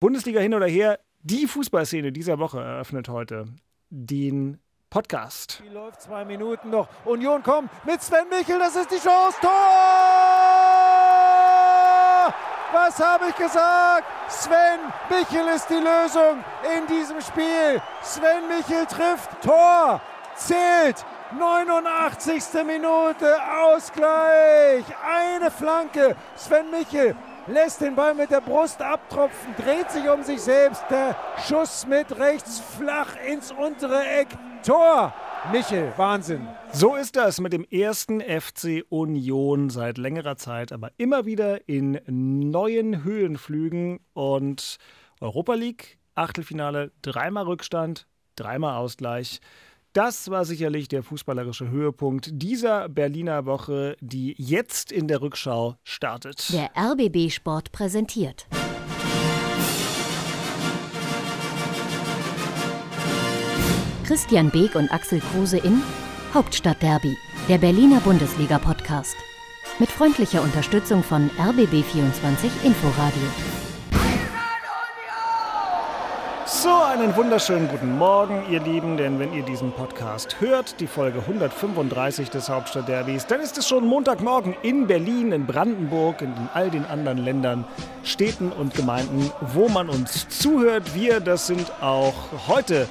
Bundesliga hin oder her, die Fußballszene dieser Woche eröffnet heute den Podcast. Die läuft zwei Minuten noch. Union kommt mit Sven Michel, das ist die Chance. Tor! Was habe ich gesagt? Sven Michel ist die Lösung in diesem Spiel. Sven Michel trifft Tor, zählt. 89. Minute Ausgleich. Eine Flanke. Sven Michel lässt den Ball mit der Brust abtropfen, dreht sich um sich selbst. Der Schuss mit rechts flach ins untere Eck. Tor. Michel, Wahnsinn. So ist das mit dem ersten FC Union seit längerer Zeit, aber immer wieder in neuen Höhenflügen und Europa League, Achtelfinale, dreimal Rückstand, dreimal Ausgleich. Das war sicherlich der fußballerische Höhepunkt dieser Berliner Woche, die jetzt in der Rückschau startet. Der RBB Sport präsentiert. Christian Beek und Axel Kruse in Hauptstadtderby, der Berliner Bundesliga-Podcast. Mit freundlicher Unterstützung von RBB24 Inforadio. So, einen wunderschönen guten Morgen, ihr Lieben, denn wenn ihr diesen Podcast hört, die Folge 135 des Hauptstadtderbys, dann ist es schon Montagmorgen in Berlin, in Brandenburg, in all den anderen Ländern, Städten und Gemeinden, wo man uns zuhört. Wir, das sind auch heute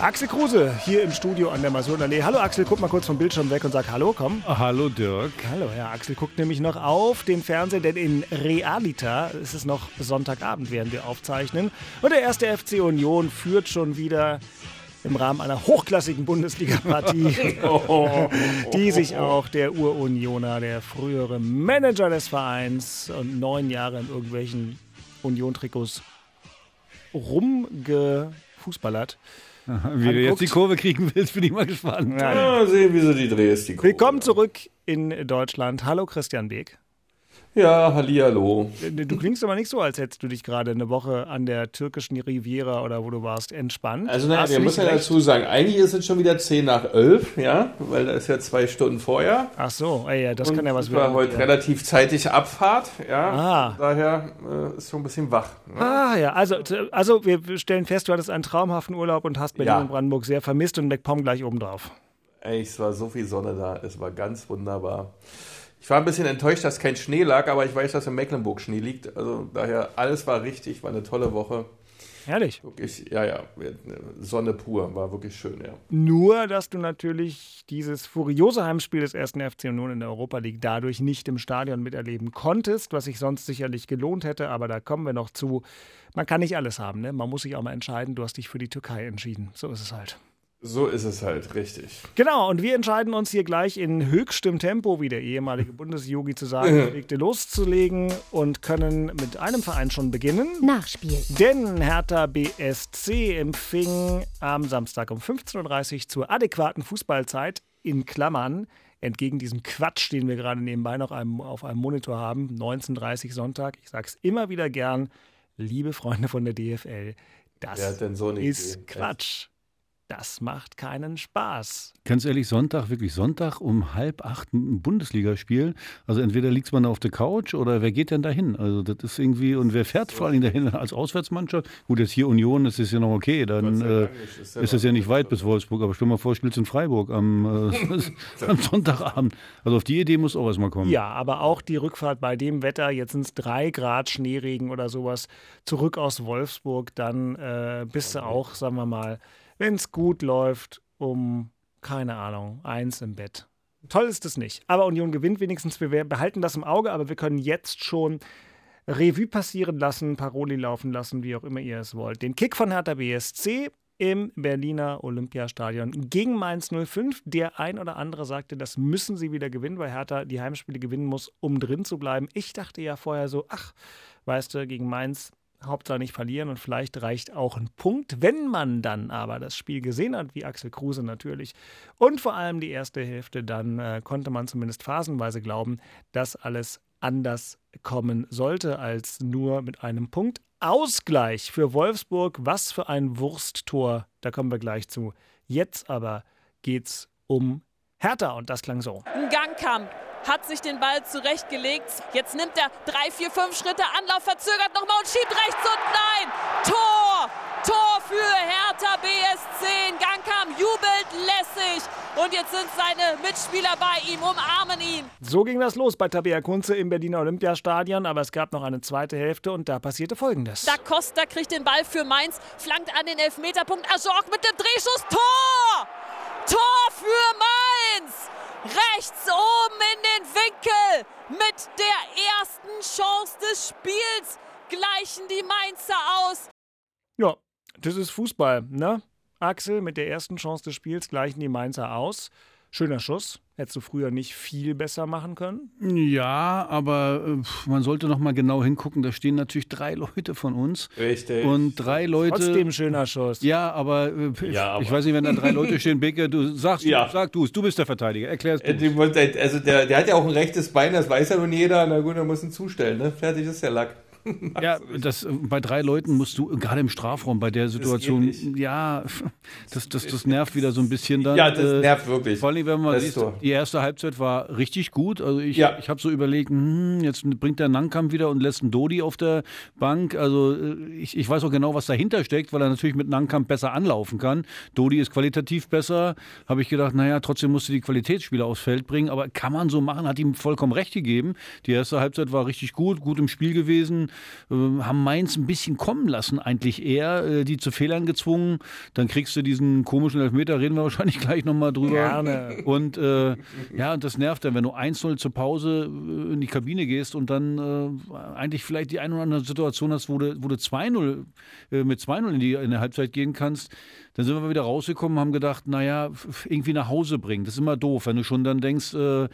Axel Kruse hier im Studio an der Masurenallee. Hallo Axel, guck mal kurz vom Bildschirm weg und sag Hallo, komm. Hallo Dirk. Hallo, ja, Axel guckt nämlich noch auf den Fernseher, denn in Realita ist es noch Sonntagabend, während wir aufzeichnen. Und der erste FC Union führt schon wieder im Rahmen einer hochklassigen Bundesliga-Partie, die sich auch der Urunioner, der frühere Manager des Vereins und neun Jahre in irgendwelchen Union-Trikots rumgefußballert. Wie du jetzt die Kurve kriegen willst, bin ich mal gespannt. Ja, ja sehen, wie so die drehst, die Kurve. Willkommen zurück in Deutschland. Hallo Christian Beek. Ja, hallihallo. Du klingst aber nicht so, als hättest du dich gerade eine Woche an der türkischen Riviera oder wo du warst entspannt. Also naja, wir müssen ja dazu sagen, eigentlich ist es schon wieder 10 nach 11, ja, weil da ist ja zwei Stunden vorher. Ach so, ey, ja, das Und kann ja was es war werden. heute ja. relativ zeitig Abfahrt, ja. Ah. Daher äh, ist schon ein bisschen wach. Ne? Ah ja, also, also wir stellen fest, du hattest einen traumhaften Urlaub und hast Berlin Ja. und Brandenburg sehr vermisst und MacPom gleich obendrauf. Ey, es war so viel Sonne da, es war ganz wunderbar. Ich war ein bisschen enttäuscht, dass kein Schnee lag, aber ich weiß, dass in Mecklenburg Schnee liegt. Also daher, alles war richtig, war eine tolle Woche. Herrlich. Wirklich, ja, ja, Sonne pur, war wirklich schön, ja. Nur, dass du natürlich dieses furiose Heimspiel des ersten FC Union in der Europa League dadurch nicht im Stadion miterleben konntest, was sich sonst sicherlich gelohnt hätte, aber da kommen wir noch zu. Man kann nicht alles haben, ne? Man muss sich auch mal entscheiden. Du hast dich für die Türkei entschieden. So ist es halt. So ist es halt, richtig. Genau, und wir entscheiden uns hier gleich in höchstem Tempo, wie der ehemalige Bundesjogi zu sagen pflegte, loszulegen und können mit einem Verein schon beginnen. Nachspiel. Denn Hertha BSC empfing am Samstag um 15.30 Uhr zur adäquaten Fußballzeit in Klammern, entgegen diesem Quatsch, den wir gerade nebenbei noch einem, auf einem Monitor haben, 19.30 Uhr Sonntag. Ich sage es immer wieder gern, liebe Freunde von der DFL, das ist Idee? Quatsch. Das macht keinen Spaß. Ganz ehrlich, Sonntag, wirklich Sonntag um halb acht ein Bundesligaspiel. Also entweder liegt man auf der Couch oder wer geht denn dahin? Also das ist irgendwie, und wer fährt vor allem dahin als Auswärtsmannschaft? Gut, jetzt hier Union, das ist ja noch okay, dann äh. Ist ist das ja nicht weit bis Wolfsburg. Aber stell mal vor, spielst in Freiburg am, äh, am Sonntagabend. Also auf die Idee muss auch erstmal kommen. Ja, aber auch die Rückfahrt bei dem Wetter, jetzt sind es drei Grad Schneeregen oder sowas, zurück aus Wolfsburg, dann äh, bist du auch, sagen wir mal, wenn es gut läuft, um, keine Ahnung, eins im Bett. Toll ist es nicht. Aber Union gewinnt wenigstens. Wir behalten das im Auge, aber wir können jetzt schon Revue passieren lassen, Paroli laufen lassen, wie auch immer ihr es wollt. Den Kick von Hertha BSC im Berliner Olympiastadion gegen Mainz 05. Der ein oder andere sagte, das müssen sie wieder gewinnen, weil Hertha die Heimspiele gewinnen muss, um drin zu bleiben. Ich dachte ja vorher so, ach, weißt du, gegen Mainz Hauptsache nicht verlieren und vielleicht reicht auch ein Punkt, wenn man dann aber das Spiel gesehen hat, wie Axel Kruse natürlich. Und vor allem die erste Hälfte, dann äh, konnte man zumindest phasenweise glauben, dass alles anders kommen sollte als nur mit einem Punkt. Ausgleich für Wolfsburg, was für ein Wursttor, da kommen wir gleich zu. Jetzt aber geht's um Hertha und das klang so. Ein Gang kam. Hat sich den Ball zurechtgelegt. Jetzt nimmt er drei, vier, fünf Schritte Anlauf, verzögert nochmal und schiebt rechts und nein! Tor! Tor für Hertha BSC. Gangkam jubelt lässig und jetzt sind seine Mitspieler bei ihm, umarmen ihn. So ging das los bei Tabea Kunze im Berliner Olympiastadion, aber es gab noch eine zweite Hälfte und da passierte Folgendes. Da Costa kriegt den Ball für Mainz, flankt an den Elfmeterpunkt. Ajorg mit dem Drehschuss. Tor! Tor für Mainz! Rechts oben in den Winkel mit der ersten Chance des Spiels gleichen die Mainzer aus. Ja, das ist Fußball, ne? Axel mit der ersten Chance des Spiels gleichen die Mainzer aus. Schöner Schuss. Hättest du früher nicht viel besser machen können? Ja, aber äh, man sollte noch mal genau hingucken. Da stehen natürlich drei Leute von uns. Richtig. Und drei Leute. Trotzdem schöner Schuss. Ja, aber, äh, Ja, aber- ich weiß nicht, wenn da drei Leute stehen, Beke, du sagst, Ja. sag du es, du bist der Verteidiger. Äh, du. die wollte- Also der, der hat ja auch ein rechtes Bein, das weiß ja nun jeder. Na gut, er muss ihn zustellen, ne? Fertig ist der Lack. Ja, das, äh, bei drei Leuten musst du, gerade im Strafraum, bei der Situation, ja, das, das, das nervt wieder so ein bisschen dann. Ja, das äh, nervt wirklich. Vor allem, wenn man Das sieht, so. die erste Halbzeit war richtig gut. Also ich, Ja. ich habe so überlegt, hm, jetzt bringt der Nankam wieder und lässt einen Dodi auf der Bank. Also äh, ich, ich weiß auch genau, was dahinter steckt, weil er natürlich mit Nankam besser anlaufen kann. Dodi ist qualitativ besser. Habe ich gedacht, naja, trotzdem musste die Qualitätsspieler aufs Feld bringen. Aber kann man so machen, hat ihm vollkommen recht gegeben. Die erste Halbzeit war richtig gut, gut im Spiel gewesen. Äh, haben Mainz ein bisschen kommen lassen, eigentlich eher, äh, die zu Fehlern gezwungen. Dann kriegst du diesen komischen Elfmeter, reden wir wahrscheinlich gleich nochmal drüber. Gerne. Und äh, ja, und das nervt dann, wenn du 1-0 zur Pause äh, in die Kabine gehst und dann äh, eigentlich vielleicht die eine oder andere Situation hast, wo du, wo du 2-0 äh, mit 2-0 in die in der Halbzeit gehen kannst. Dann sind wir wieder rausgekommen, haben gedacht, naja, irgendwie nach Hause bringen. Das ist immer doof, wenn du schon dann denkst, in,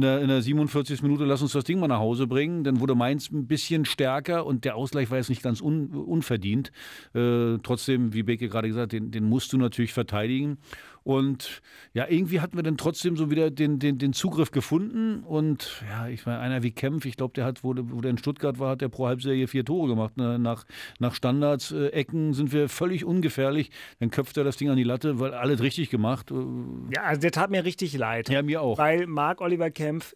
der, in der 47. Minute lass uns das Ding mal nach Hause bringen. Dann wurde Mainz ein bisschen stärker und der Ausgleich war jetzt nicht ganz un, unverdient. Äh, trotzdem, wie Beke gerade gesagt, den, den musst du natürlich verteidigen. Und ja, irgendwie hatten wir dann trotzdem so wieder den, den, den Zugriff gefunden. Und ja, ich meine, einer wie Kempf, ich glaube, der hat, wo, der- wo der in Stuttgart war, hat der pro Halbserie vier Tore gemacht. Ne? Nach, nach Standards, äh, Ecken sind wir völlig ungefährlich. Dann köpft er das Ding an die Latte, weil alles richtig gemacht. Äh, Ja, also der tat mir richtig leid. Ja, mir auch. Weil Marc Oliver Kempf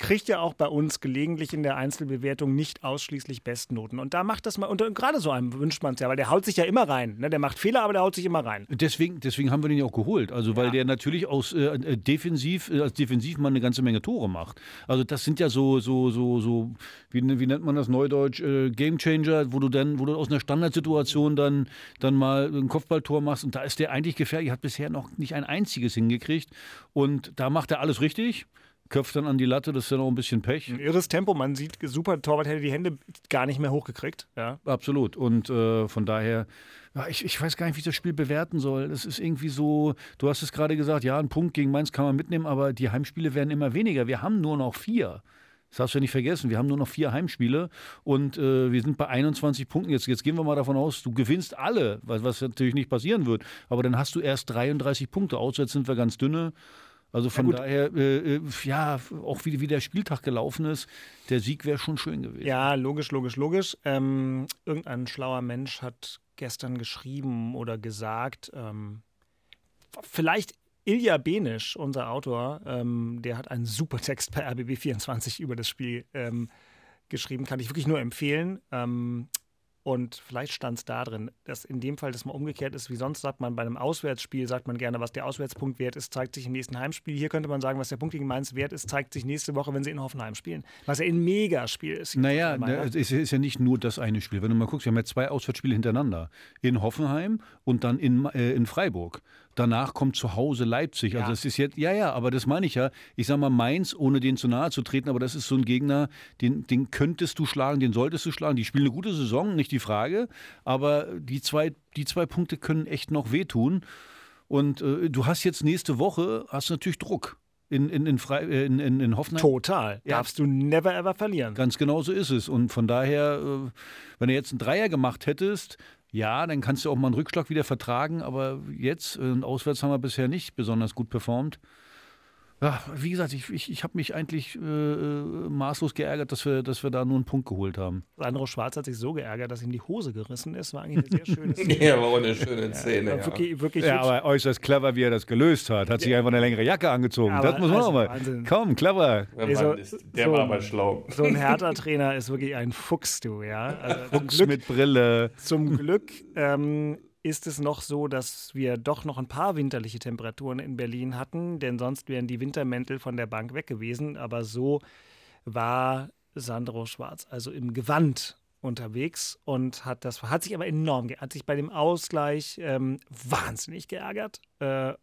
kriegt ja auch bei uns gelegentlich in der Einzelbewertung nicht ausschließlich Bestnoten. Und da macht das mal, und gerade so einem wünscht man es ja, weil der haut sich ja immer rein. Ne? Der macht Fehler, aber der haut sich immer rein. Deswegen, deswegen haben wir den ja auch geholt. Also, weil der natürlich aus äh, äh, defensiv, äh, als Defensivmann eine ganze Menge Tore macht. Also, das sind ja so, so, so, so, wie, wie nennt man das neudeutsch, äh, Gamechanger, wo du dann, wo du aus einer Standardsituation dann, dann mal ein Kopfballtor machst. Und da ist der eigentlich gefährlich, hat bisher noch nicht ein einziges hingekriegt. Und da macht er alles richtig. Köpft dann an die Latte, das ist dann auch ein bisschen Pech. Ein irres Tempo, man sieht, super Torwart hätte die Hände gar nicht mehr hochgekriegt. Ja. Absolut. Und äh, von daher, ja, ich, ich weiß gar nicht, wie ich das Spiel bewerten soll. Das ist irgendwie so, du hast es gerade gesagt, ja, ein Punkt gegen Mainz kann man mitnehmen, aber die Heimspiele werden immer weniger. Wir haben nur noch vier. Das darfst du ja nicht vergessen. Wir haben nur noch vier Heimspiele und äh, wir sind bei 21 Punkten. Jetzt, jetzt gehen wir mal davon aus, du gewinnst alle, was, was natürlich nicht passieren wird. Aber dann hast du erst 33 Punkte. Auswärts sind wir ganz dünne. Also von gut. daher, äh, äh, ja, auch wie, wie der Spieltag gelaufen ist, der Sieg wäre schon schön gewesen. Ja, logisch, logisch, logisch. Ähm, irgendein schlauer Mensch hat gestern geschrieben oder gesagt, ähm, vielleicht Ilja Benisch, unser Autor, ähm, der hat einen super Text bei RBB24 über das Spiel ähm, geschrieben, kann ich wirklich nur empfehlen. Und vielleicht stand es da drin, dass in dem Fall das mal umgekehrt ist, wie sonst sagt man bei einem Auswärtsspiel, sagt man gerne, was der Auswärtspunkt wert ist, zeigt sich im nächsten Heimspiel. Hier könnte man sagen, was der Punkt gegen Mainz wert ist, zeigt sich nächste Woche, wenn sie in Hoffenheim spielen. Was ja ein Megaspiel ist. Naja, ne, nach. es ist ja nicht nur das eine Spiel. Wenn du mal guckst, wir haben ja zwei Auswärtsspiele hintereinander. In Hoffenheim und dann in, äh, in Freiburg. Danach kommt zu Hause Leipzig. Also Ja. das ist jetzt, ja, ja, aber das meine ich ja. Ich sag mal Mainz, ohne denen zu nahe zu treten, aber das ist so ein Gegner, den, den könntest du schlagen, den solltest du schlagen. Die spielen eine gute Saison, nicht die Frage. Aber die zwei, die zwei Punkte können echt noch wehtun. Und äh, du hast jetzt nächste Woche, hast natürlich Druck. In, in, in, Frei, äh, in, in, in Hoffenheim. Total. Ja. Darfst du never ever verlieren. Ganz genau so ist es. Und von daher, äh, wenn du jetzt einen Dreier gemacht hättest, ja, dann kannst du auch mal einen Rückschlag wieder vertragen. Aber jetzt, äh, auswärts haben wir bisher nicht besonders gut performt. Ja, wie gesagt, ich, ich, ich habe mich eigentlich äh, maßlos geärgert, dass wir, dass wir da nur einen Punkt geholt haben. Sandro Schwarz hat sich so geärgert, dass ihm die Hose gerissen ist. War eigentlich eine sehr schöne Szene. ja, war auch eine schöne Szene. Ja, Wirklich, wirklich Ja, aber äußerst clever, wie er das gelöst hat. Hat sich einfach eine längere Jacke angezogen. Aber das muss man also auch mal. Wahnsinn. Komm, clever. Der, Also, Mann ist, der so- war aber schlau. so ein Hertha-Trainer ist wirklich ein Fuchs, du, ja. Also zum Fuchs Glück, mit Brille. zum Glück ähm, ist es noch so, dass wir doch noch ein paar winterliche Temperaturen in Berlin hatten, denn sonst wären die Wintermäntel von der Bank weg gewesen. Aber so war Sandro Schwarz also im Gewand unterwegs und hat das hat sich aber enorm hat sich bei dem Ausgleich ähm, wahnsinnig geärgert. Äh,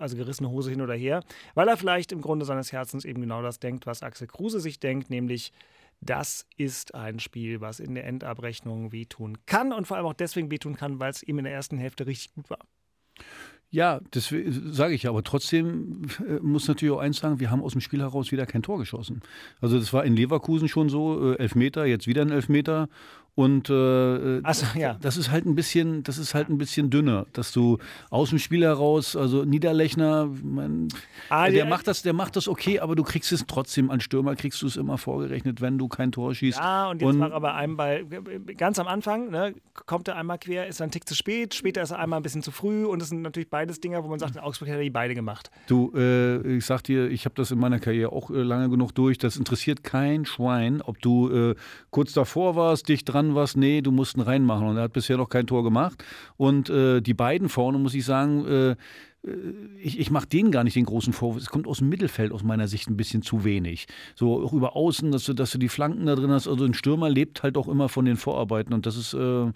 also gerissene Hose hin oder her, weil er vielleicht im Grunde seines Herzens eben genau das denkt, was Axel Kruse sich denkt, nämlich das ist ein Spiel, was in der Endabrechnung wehtun kann und vor allem auch deswegen wehtun kann, weil es ihm in der ersten Hälfte richtig gut war. Ja, das sage ich ja, aber trotzdem äh, muss natürlich auch eins sagen, wir haben aus dem Spiel heraus wieder kein Tor geschossen. Also das war in Leverkusen schon so, äh, Elfmeter, jetzt wieder ein Elfmeter und äh, Ach so, ja. das ist halt ein bisschen, das ist halt ein bisschen dünner, dass du aus dem Spiel heraus, also Niederlechner, mein, Ah, der, der- macht das, der macht das okay, aber du kriegst es trotzdem an Stürmer kriegst du es immer vorgerechnet, wenn du kein Tor schießt. Ja, und jetzt war er bei einem Ball, ganz am Anfang, ne, kommt er einmal quer, ist er ein Tick zu spät, später ist er einmal ein bisschen zu früh und das sind natürlich beides Dinger, wo man sagt, in Augsburg hätte er die beide gemacht. Du, äh, ich sag dir, ich habe das in meiner Karriere auch äh, lange genug durch. Das interessiert kein Schwein, ob du äh, kurz davor warst, dicht dran warst. Nee, du musst ihn reinmachen. Und er hat bisher noch kein Tor gemacht. Und äh, die beiden vorne, muss ich sagen, äh, äh, ich, ich mache denen gar nicht den großen Vorwurf. Es kommt aus dem Mittelfeld aus meiner Sicht ein bisschen zu wenig. So auch über außen, dass du, dass du die Flanken da drin hast. Also ein Stürmer lebt halt auch immer von den Vorarbeiten. Und das ist. Äh,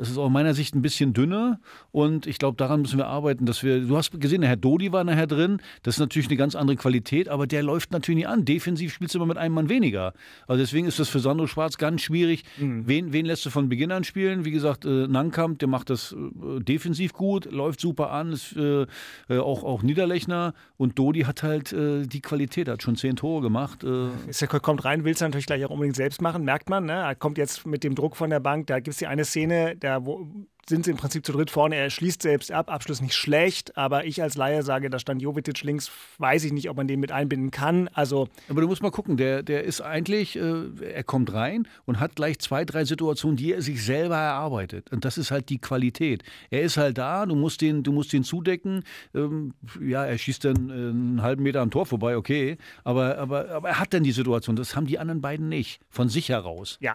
das ist aus meiner Sicht ein bisschen dünner und ich glaube, daran müssen wir arbeiten, dass wir, du hast gesehen, der Herr Dodi war nachher drin, das ist natürlich eine ganz andere Qualität, aber der läuft natürlich nicht an. Defensiv spielst du immer mit einem Mann weniger. Also deswegen ist das für Sandro Schwarz ganz schwierig. Wen, wen lässt du von Beginn an spielen? Wie gesagt, äh, Nankamp, der macht das äh, defensiv gut, läuft super an, ist äh, äh, auch, auch Niederlechner und Dodi hat halt äh, die Qualität, hat schon zehn Tore gemacht. Äh, Ist er kommt rein, will es natürlich gleich auch unbedingt selbst machen, merkt man. Ne? Er kommt jetzt mit dem Druck von der Bank. Da gibt es die eine Szene, da wo, sind sie im Prinzip zu dritt vorne. Er schließt selbst ab, Abschluss nicht schlecht, aber ich als Laie sage, da stand Jovetic links, weiß ich nicht, ob man den mit einbinden kann. Also Aber du musst mal gucken, der, der ist eigentlich, äh, er kommt rein und hat gleich zwei, drei Situationen, die er sich selber erarbeitet. Und das ist halt die Qualität. Er ist halt da, du musst den, du musst den zudecken. Ähm, ja, er schießt dann äh, einen halben Meter am Tor vorbei, okay. Aber, aber, aber er hat dann die Situation. Das haben die anderen beiden nicht. Von sich heraus. Ja,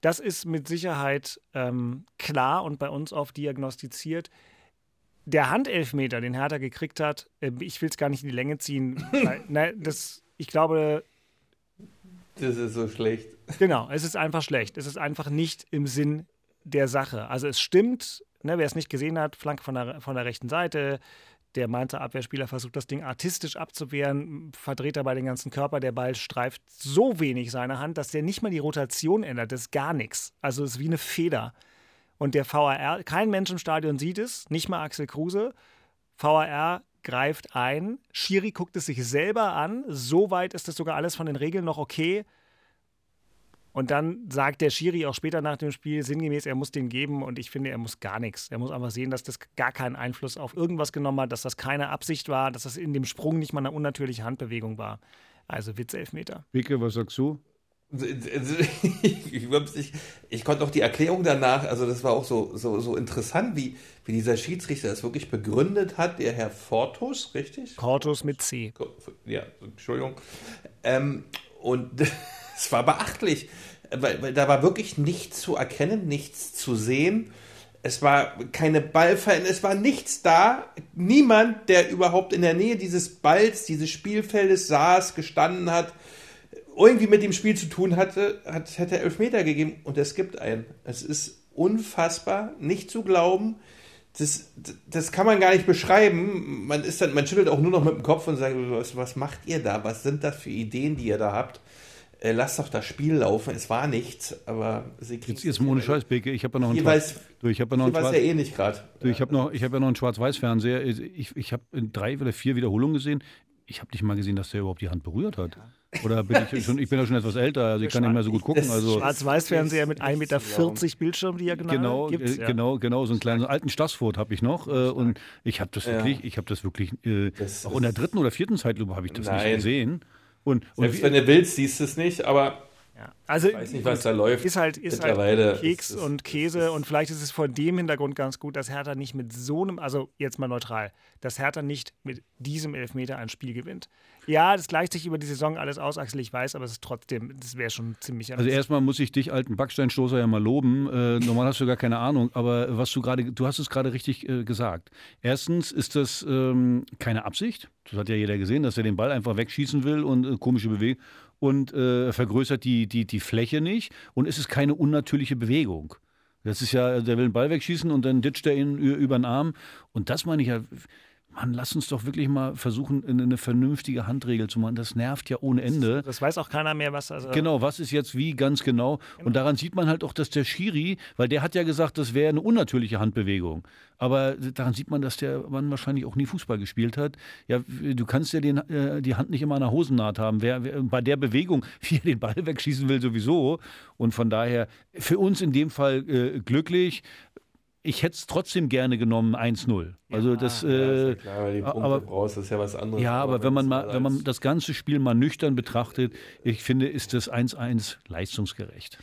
das ist mit Sicherheit ähm, klar und bei uns auch diagnostiziert. Der Handelfmeter, den Hertha gekriegt hat, äh, ich will es gar nicht in die Länge ziehen. weil, na, das, ich glaube, Das ist so schlecht. genau, es ist einfach schlecht. Es ist einfach nicht im Sinn der Sache. Also es stimmt, ne, wer es nicht gesehen hat, Flanke von der, von der rechten Seite. Der Mainzer Abwehrspieler versucht das Ding artistisch abzuwehren, verdreht dabei den ganzen Körper. Der Ball streift so wenig seine Hand, dass der nicht mal die Rotation ändert. Das ist gar nichts. Also es ist wie eine Feder. Und der VAR, kein Mensch im Stadion sieht es, nicht mal Axel Kruse. VAR greift ein. Schiri guckt es sich selber an. Soweit ist das sogar alles von den Regeln noch okay. Und dann sagt der Schiri auch später nach dem Spiel sinngemäß, er muss den geben. Und ich finde, er muss gar nichts. Er muss einfach sehen, dass das gar keinen Einfluss auf irgendwas genommen hat, dass das keine Absicht war, dass das in dem Sprung nicht mal eine unnatürliche Handbewegung war. Also Witzelfmeter. Wicke, was sagst du? Ich, ich, ich konnte auch die Erklärung danach, also das war auch so, so, so interessant, wie, wie dieser Schiedsrichter das wirklich begründet hat, der Herr Fortus, richtig? Cortus mit C. Ja, Entschuldigung. Ähm, und es war beachtlich, weil, weil da war wirklich nichts zu erkennen, nichts zu sehen. Es war keine Ballfallen, es war nichts da. Niemand, der überhaupt in der Nähe dieses Balls, dieses Spielfeldes saß, gestanden hat, irgendwie mit dem Spiel zu tun hatte, hat, hätte Elfmeter gegeben und es gibt einen. Es ist unfassbar, nicht zu glauben. Das, das kann man gar nicht beschreiben. Man ist dann, man schüttelt auch nur noch mit dem Kopf und sagt, was, was macht ihr da? Was sind das für Ideen, die ihr da habt? Äh, lasst doch das Spiel laufen. Es war nichts, aber sie kriegen Jetzt, jetzt mal ohne Scheiß, Beke. Ich habe ja noch einen Jeweils- Schwarz- du, ich habe ja noch einen es ja Schwarz- eh nicht gerade. Ich habe noch, ich habe ja noch einen Schwarz-Weiß-Fernseher. Ich, ich habe drei oder vier Wiederholungen gesehen. Ich habe nicht mal gesehen, dass der überhaupt die Hand berührt hat. Oder bin ich schon, ich bin ja schon etwas älter, also ich kann nicht mehr so gut gucken. Also Schwarz-Weiß-Fernseher mit 1,40 Meter Bildschirm diagonal. Genau, gibt's, äh, ja. genau, genau, so einen kleinen so einen alten Stassfurt habe ich noch. Äh, und ich habe das Ja. wirklich, ich habe das wirklich, äh, Das auch in der dritten oder vierten Zeitlupe habe ich das nicht Nein. gesehen. Und, und Selbst wie, wenn du willst, siehst du es nicht, aber Ja. Also ich weiß nicht, was da läuft. ist halt, ist Mittlerweile halt Keks ist und Käse und vielleicht ist es vor dem Hintergrund ganz gut, dass Hertha nicht mit so einem, also jetzt mal neutral, dass Hertha nicht mit diesem Elfmeter ein Spiel gewinnt. Ja, das gleicht sich über die Saison alles aus, Axel, ich weiß, aber es ist trotzdem, das wäre schon ziemlich Also erstmal muss ich dich, alten Backsteinstoßer, ja mal loben. Äh, normal hast du gar keine Ahnung, aber was du gerade, du hast es gerade richtig äh, gesagt. Erstens ist das ähm, keine Absicht. Das hat ja jeder gesehen, dass er den Ball einfach wegschießen will und äh, komische Bewegung und äh, vergrößert die, die, die Fläche nicht. Und es ist keine unnatürliche Bewegung. Das ist ja, der will den Ball wegschießen und dann ditcht er ihn über den Arm. Und das meine ich ja. Mann, lass uns doch wirklich mal versuchen, eine eine vernünftige Handregel zu machen. Das nervt ja ohne Ende. das weiß auch keiner mehr, was also Genau, was ist jetzt wie ganz genau. Und daran sieht man halt auch, dass der Schiri, weil der hat ja gesagt, das wäre eine unnatürliche Handbewegung. Aber daran sieht man, dass der Mann wahrscheinlich auch nie Fußball gespielt hat. Ja, du kannst ja den, äh, die Hand nicht immer an der Hosennaht haben. Wer, wer, bei der Bewegung, wie er den Ball wegschießen will, sowieso. Und von daher, für uns in dem Fall äh, glücklich. Ich hätte es trotzdem gerne genommen, 1-0. Also das. Ja, ist Äh, ja klar, weil die Punkte aber- brauchst, das ist ja was anderes. ja, aber wenn man, mal, das wenn man das ganze Spiel mal nüchtern betrachtet, ich finde, ist das 1-1 leistungsgerecht.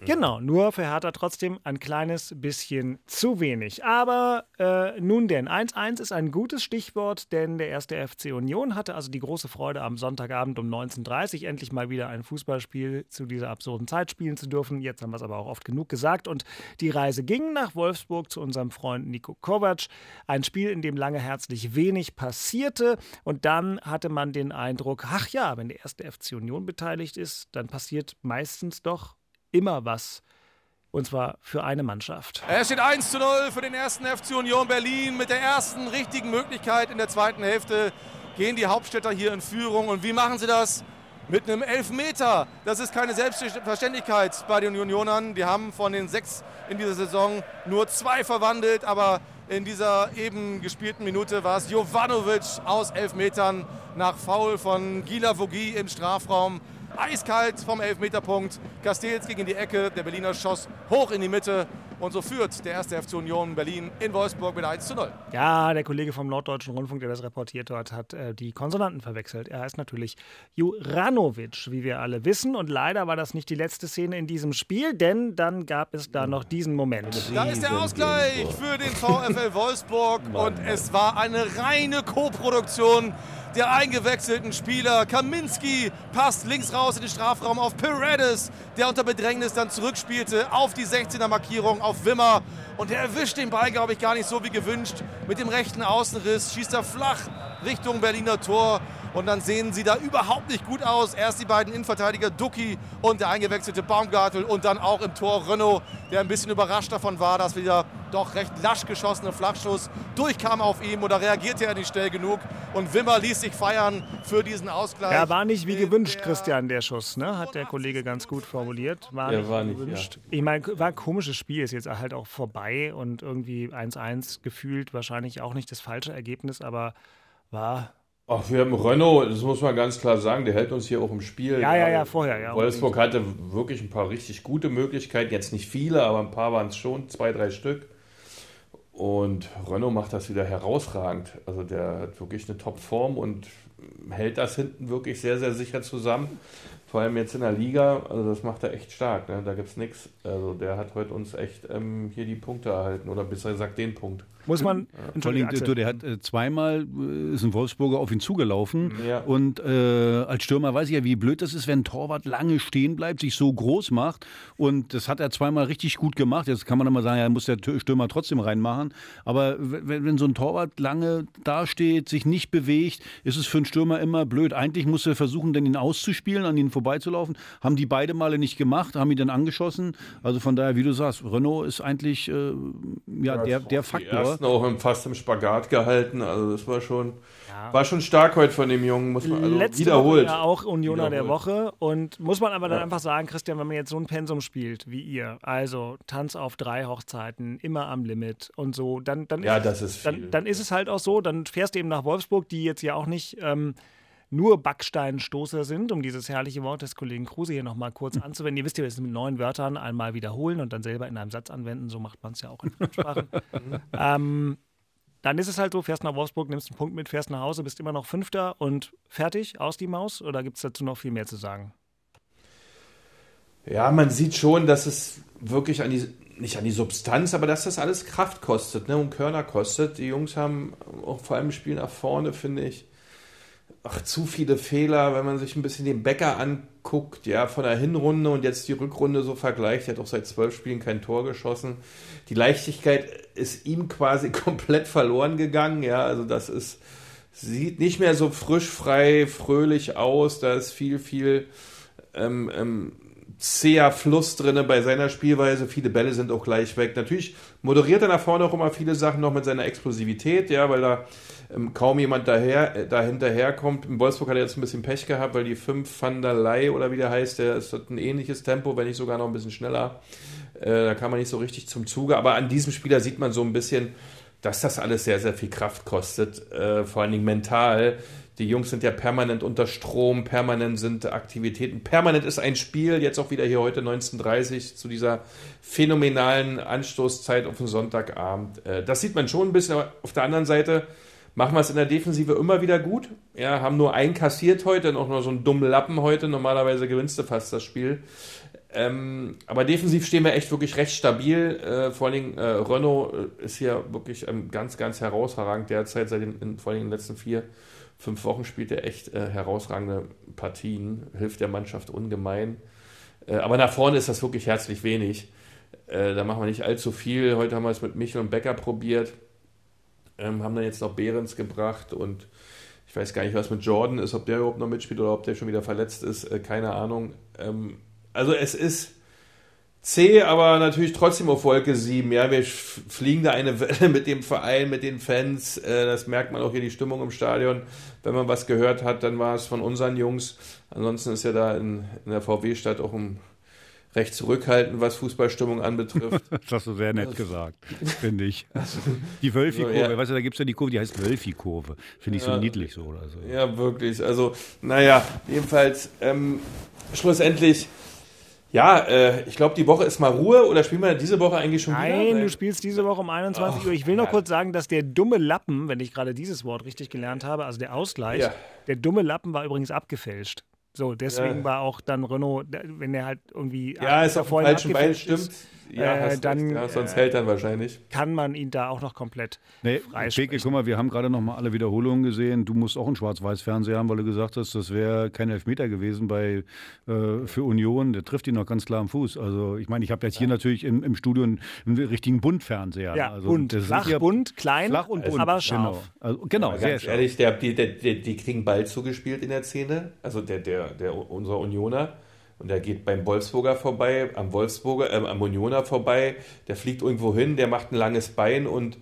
Genau, nur für Hertha trotzdem ein kleines bisschen zu wenig. Aber äh, nun denn, 1-1 ist ein gutes Stichwort, denn der erste FC Union hatte also die große Freude, am Sonntagabend um 19.30 Uhr endlich mal wieder ein Fußballspiel zu dieser absurden Zeit spielen zu dürfen. Jetzt haben wir es aber auch oft genug gesagt. Und die Reise ging nach Wolfsburg zu unserem Freund Nico Kovac. Ein Spiel, in dem lange herzlich wenig passierte. Und dann hatte man den Eindruck, ach ja, wenn der erste FC Union beteiligt ist, dann passiert meistens doch immer was. Und zwar für eine Mannschaft. Es steht 1 zu 0 für den ersten FC Union Berlin. Mit der ersten richtigen Möglichkeit in der zweiten Hälfte gehen die Hauptstädter hier in Führung. Und wie machen sie das? Mit einem Elfmeter. Das ist keine Selbstverständlichkeit bei den Unionern. Die haben von den sechs in dieser Saison nur zwei verwandelt. Aber in dieser eben gespielten Minute war es Jovanovic aus Elfmetern nach Foul von Gila Vogie im Strafraum. Eiskalt vom Elfmeterpunkt. Castells gegen die Ecke. Der Berliner schoss hoch in die Mitte. Und so führt der erste FC Union Berlin in Wolfsburg mit 1 zu 0. Ja, der Kollege vom Norddeutschen Rundfunk, der das reportiert hat, hat äh, die Konsonanten verwechselt. Er heißt natürlich Juranovic, wie wir alle wissen. Und leider war das nicht die letzte Szene in diesem Spiel, denn dann gab es da noch diesen Moment. Da ist der Ausgleich für den VfL Wolfsburg. Und es war eine reine Co-Produktion der eingewechselten Spieler. Kaminski passt links raus in den Strafraum auf Paredes, der unter Bedrängnis dann zurückspielte auf die 16er Markierung auf Wimmer. Und er erwischt den Ball, glaube ich, gar nicht so wie gewünscht. Mit dem rechten Außenriss schießt er flach Richtung Berliner Tor. Und dann sehen sie da überhaupt nicht gut aus. Erst die beiden Innenverteidiger Ducky und der eingewechselte Baumgartel und dann auch im Tor Renault, der ein bisschen überrascht davon war, dass wieder doch recht lasch geschossene Flachschuss durchkam auf ihm oder reagierte er nicht schnell genug. Und Wimmer ließ sich feiern für diesen Ausgleich. Er war nicht wie gewünscht, der- Christian, der Schuss, ne? hat der Kollege ganz gut formuliert. War Ja, nicht war wie nicht, gewünscht. Ich meine, war ein komisches Spiel, ist jetzt halt auch vorbei und irgendwie 1-1 gefühlt, wahrscheinlich auch nicht das falsche Ergebnis, aber war Ach, wir haben Renault, das muss man ganz klar sagen, der hält uns hier auch im Spiel. Ja, ja, ja, vorher, ja, Wolfsburg hatte wirklich ein paar richtig gute Möglichkeiten, jetzt nicht viele, aber ein paar waren es schon, zwei, drei Stück. Und Renault macht das wieder herausragend. Also der hat wirklich eine Top-Form und hält das hinten wirklich sehr, sehr sicher zusammen. Vor allem jetzt in der Liga, also das macht er echt stark. Ne? Da gibt es nichts. Also der hat heute uns echt ähm, hier die Punkte erhalten oder besser gesagt den Punkt. Muss man. Vor allem, Entschuldigung, du, Axel. der hat äh, zweimal äh, ist ein Wolfsburger auf ihn zugelaufen. Ja. Und äh, als Stürmer weiß ich ja, wie blöd das ist, wenn ein Torwart lange stehen bleibt, sich so groß macht. Und das hat er zweimal richtig gut gemacht. Jetzt kann man immer sagen, ja, muss der Stürmer trotzdem reinmachen. Aber wenn, wenn so ein Torwart lange dasteht, sich nicht bewegt, ist es für einen Stürmer immer blöd. Eigentlich muss er versuchen, dann ihn auszuspielen, an ihn vorbeizulaufen. Haben die beide Male nicht gemacht, haben ihn dann angeschossen. Also von daher, wie du sagst, Renault ist eigentlich äh, ja, der, der Die Faktor. Ersten auch im, fast im Spagat gehalten. Also das war schon, war schon stark heute von dem Jungen, muss man also Letzte wiederholt. Woche ja auch Unioner der. Woche. Und muss man aber dann Ja. einfach sagen, Christian, wenn man jetzt so ein Pensum spielt wie ihr, also Tanz auf drei Hochzeiten, immer am Limit und so, dann, dann, Ja, ist, das ist viel. dann, dann ist es halt auch so, dann fährst du eben nach Wolfsburg, die jetzt ja auch nicht ähm, nur Backsteinstoßer sind, um dieses herrliche Wort des Kollegen Kruse hier nochmal kurz anzuwenden. Ihr wisst ja, wir es mit neun Wörtern einmal wiederholen und dann selber in einem Satz anwenden. So macht man es ja auch in Sprachen. ähm, dann ist es halt so, fährst nach Wolfsburg, nimmst einen Punkt mit, fährst nach Hause, bist immer noch Fünfter und fertig, aus die Maus? Oder gibt es dazu noch viel mehr zu sagen? Ja, man sieht schon, dass es wirklich an die, nicht an die Substanz, aber dass das alles Kraft kostet ne, und Körner kostet. Die Jungs haben auch vor allem im Spiel nach vorne, finde ich, ach, zu viele Fehler, wenn man sich ein bisschen den Bäcker anguckt, ja, von der Hinrunde und jetzt die Rückrunde so vergleicht. Er hat auch seit zwölf Spielen kein Tor geschossen. Die Leichtigkeit ist ihm quasi komplett verloren gegangen, ja, also das ist, sieht nicht mehr so frisch, frei, fröhlich aus. Da ist viel, viel ähm, ähm, zäher Fluss drinne bei seiner Spielweise. Viele Bälle sind auch gleich weg. Natürlich moderiert er nach vorne auch immer viele Sachen noch mit seiner Explosivität, ja, weil da ähm, kaum jemand daher, äh, dahinterher kommt. In Wolfsburg hat er jetzt ein bisschen Pech gehabt, weil die 5 Van der Ley oder wie der heißt, der ist ein ähnliches Tempo, wenn nicht sogar noch ein bisschen schneller. Äh, da kann man nicht so richtig zum Zuge. Aber an diesem Spieler sieht man so ein bisschen, dass das alles sehr, sehr viel Kraft kostet, äh, vor allen Dingen mental. Die Jungs sind ja permanent unter Strom, permanent sind Aktivitäten, permanent ist ein Spiel, jetzt auch wieder hier heute 19.30 zu dieser phänomenalen Anstoßzeit auf den Sonntagabend. Äh, das sieht man schon ein bisschen, aber auf der anderen Seite machen wir es in der Defensive immer wieder gut. Ja, haben nur einen kassiert heute, noch nur so einen dummen Lappen heute. Normalerweise gewinnst du fast das Spiel. Ähm, aber defensiv stehen wir echt wirklich recht stabil. Äh, vor Dingen äh, Renault äh, ist hier wirklich ähm, ganz, ganz herausragend derzeit, seit den, in, vor Dingen in den letzten vier fünf Wochen spielt er echt äh, herausragende Partien, hilft der Mannschaft ungemein. Äh, aber nach vorne ist das wirklich herzlich wenig. Äh, da machen wir nicht allzu viel. Heute haben wir es mit Michel und Becker probiert, ähm, haben dann jetzt noch Behrens gebracht und ich weiß gar nicht, was mit Jordan ist, ob der überhaupt noch mitspielt oder ob der schon wieder verletzt ist, äh, keine Ahnung. Ähm, also es ist C, aber natürlich trotzdem auf Wolke 7. Ja, wir fliegen da eine Welle mit dem Verein, mit den Fans. Äh, das merkt man auch hier die Stimmung im Stadion. Wenn man was gehört hat, dann war es von unseren Jungs. Ansonsten ist ja da in, in der VW-Stadt auch ein recht zurückhaltend, was Fußballstimmung anbetrifft. das hast du sehr nett gesagt, finde ich. Die Wölfi-Kurve, so, ja. weißt du, da gibt es ja die Kurve, die heißt Wölfi-Kurve. Finde ich ja, so niedlich so oder so. Ja, wirklich. Also, naja, jedenfalls, ähm, schlussendlich ja, äh, ich glaube, die Woche ist mal Ruhe oder spielen wir diese Woche eigentlich schon Nein, wieder? Nein, du spielst diese Woche um 21 Uhr. Ich will noch ja. kurz sagen, dass der dumme Lappen, wenn ich gerade dieses Wort richtig gelernt habe, also der Ausgleich, ja. der dumme Lappen war übrigens abgefälscht. So, deswegen ja. war auch dann Renault, wenn er halt irgendwie. Ja, ist auf dem falschen Bein, stimmt. Ist, ja, äh, dann, ja, sonst hält dann wahrscheinlich. Kann man ihn da auch noch komplett nee, Peke, guck mal, wir haben gerade noch mal alle Wiederholungen gesehen. Du musst auch einen Schwarz-Weiß-Fernseher haben, weil du gesagt hast, das wäre kein Elfmeter gewesen bei, äh, für Union. Der trifft ihn noch ganz klar am Fuß. Also ich meine, ich habe jetzt hier natürlich im, im Studio einen, einen richtigen Buntfernseher. Ja, also, bunt. Flach, ja bunt, klein, flach und bunt, aber scharf. Genau, also, genau sehr ganz ehrlich, der, die, der, die kriegen Ball zugespielt in der Szene. Also der, der, der unser Unioner. Und der geht beim Wolfsburger vorbei, am Wolfsburger, äh, am Unioner vorbei, der fliegt irgendwo hin, der macht ein langes Bein und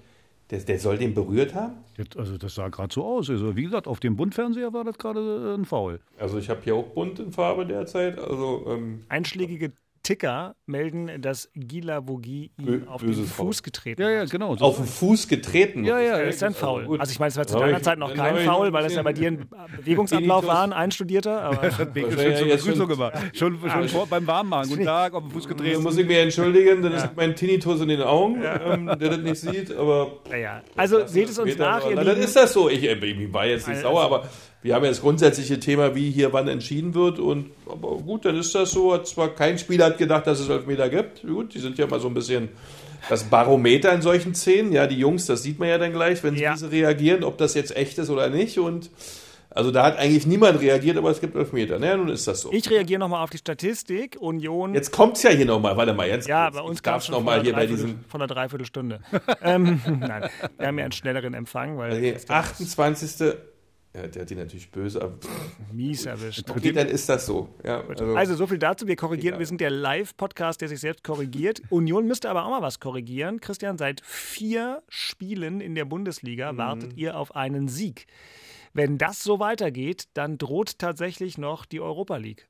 der, der soll den berührt haben? Also das sah gerade so aus. Also wie gesagt, auf dem Buntfernseher war das gerade äh, ein Foul. Also ich habe hier auch bunt in Farbe derzeit. Also ähm, einschlägige Ticker melden, dass Gila Vogi ihm auf den Fuß getreten hat. Ja, ja, genau. So auf den Fuß getreten? Ja, ja. Das ist ein Foul. Also ich meine, es war zu deiner Zeit noch kein Foul, weil das ja bei dir ein Bewegungsablauf war, ein einstudierter. Aber das hat Beke schon zur Begrüßung gemacht. Schon, schon ah, vor, beim Warmmachen. Guten Tag, auf den Fuß getreten. Da muss ich mich entschuldigen, dann ist mein Tinnitus in den Augen, ähm, der das nicht sieht, aber... Naja, also seht es uns nach, ihr Dann ist das so. Ich, ich war jetzt nicht sauer, aber wir haben ja das grundsätzliche Thema, wie hier wann entschieden wird. Und aber gut, dann ist das so. Hat zwar kein Spieler hat gedacht, dass es Elfmeter gibt. Gut, die sind ja mal so ein bisschen das Barometer in solchen Szenen. Ja, die Jungs, das sieht man ja dann gleich, wenn ja. diese reagieren, ob das jetzt echt ist oder nicht. Und also da hat eigentlich niemand reagiert, aber es gibt Elfmeter. Naja, nun ist das so. Ich reagiere nochmal auf die Statistik. Union. Jetzt kommt es ja hier nochmal. Warte mal, jetzt. Ja, bei uns gab es nochmal hier bei diesem. Von der Dreiviertelstunde. ähm, nein, wir haben ja einen schnelleren Empfang. Weil okay, 28. Ja, der hat die natürlich böse. Mies erwischt. Okay, dann ist das so. Ja, also, also, so viel dazu. Wir korrigieren. Egal. Wir sind der Live-Podcast, der sich selbst korrigiert. Union müsste aber auch mal was korrigieren. Christian, seit vier Spielen in der Bundesliga mhm. wartet ihr auf einen Sieg. Wenn das so weitergeht, dann droht tatsächlich noch die Europa League.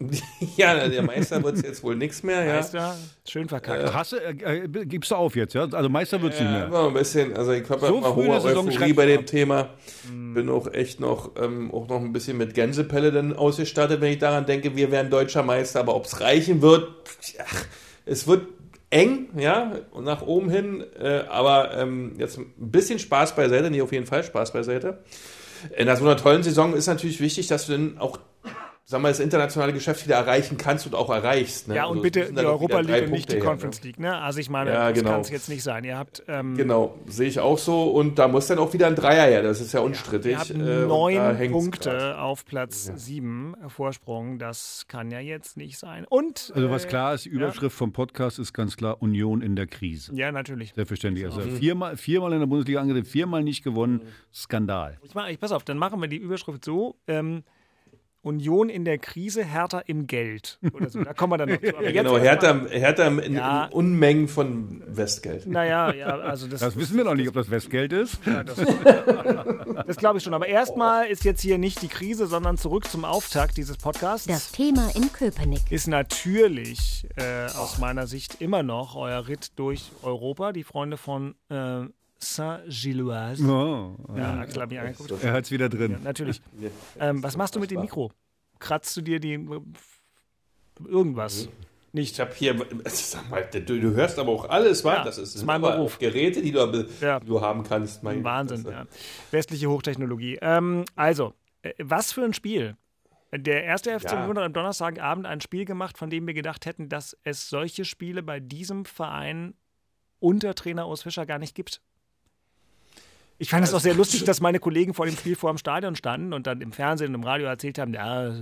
ja, der Meister wird es jetzt wohl nichts mehr. Ja. Meister, schön verkackt. Hast du, äh, äh, gibst du auf jetzt, ja? Also Meister wird es nicht Ja, mehr. immer ein bisschen, also ich habe So mal hohe Euphorie bei dem ab. Thema. Bin auch echt noch, ähm, auch noch ein bisschen mit Gänsepelle dann ausgestattet, wenn ich daran denke, wir wären deutscher Meister, aber ob es reichen wird, ach, es wird eng, ja, und nach oben hin, äh, aber ähm, jetzt ein bisschen Spaß beiseite, nicht auf jeden Fall Spaß beiseite. In so einer tollen Saison ist natürlich wichtig, dass du dann auch, sag mal, das internationale Geschäft wieder erreichen kannst und auch erreichst. Ne? Ja, Also und es bitte die auch Europa League und nicht die her, ne? Conference League, ne? Also ich meine, Ja, das genau. kann es jetzt nicht sein. Ihr habt, ähm, Genau, sehe ich auch so. Und da muss dann auch wieder ein Dreier her. Das ist ja unstrittig. ihr habt Äh, neun Punkte grad. auf Platz sieben Vorsprung. Das kann ja jetzt nicht sein. Und Also was äh, klar ist, die Überschrift vom Podcast ist ganz klar Union in der Krise. Ja, natürlich. Selbstverständlich. Also Mhm. viermal, viermal in der Bundesliga angetreten, viermal nicht gewonnen. Skandal. Ich mach, ich, pass auf, dann machen wir die Überschrift so. Ähm, Union in der Krise, Hertha im Geld. Oder so. Da kommen wir dann noch zu. Aber Ja, genau, Hertha, Hertha in, Ja. in Unmengen von Westgeld. Naja, ja, also das, Das wissen wir noch nicht, ob das Westgeld ist. das glaube ich schon. Aber erstmal ist jetzt hier nicht die Krise, sondern zurück zum Auftakt dieses Podcasts. Das Thema in Köpenick. ist natürlich äh, aus meiner Sicht immer noch euer Ritt durch Europa. Die Freunde von äh, Saint-Gilloise. Oh, Ja, mich angeguckt. er hat es wieder drin. Ja, natürlich. Ähm, was machst du mit dem Mikro? Kratzt du dir die irgendwas? Ich habe hier, sag mal, du, du hörst aber auch alles? Ja, das ist, ist mein Beruf. Geräte, die du, Ja. die du haben kannst. Mein Wahnsinn, ja. Westliche Hochtechnologie. Ähm, also, äh, was für ein Spiel. Der erste FC Ja. Union hat am Donnerstagabend ein Spiel gemacht, von dem wir gedacht hätten, dass es solche Spiele bei diesem Verein unter Trainer Urs Fischer gar nicht gibt. Ich fand es auch sehr lustig, dass meine Kollegen vor dem Spiel vor dem Stadion standen und dann im Fernsehen und im Radio erzählt haben, ja,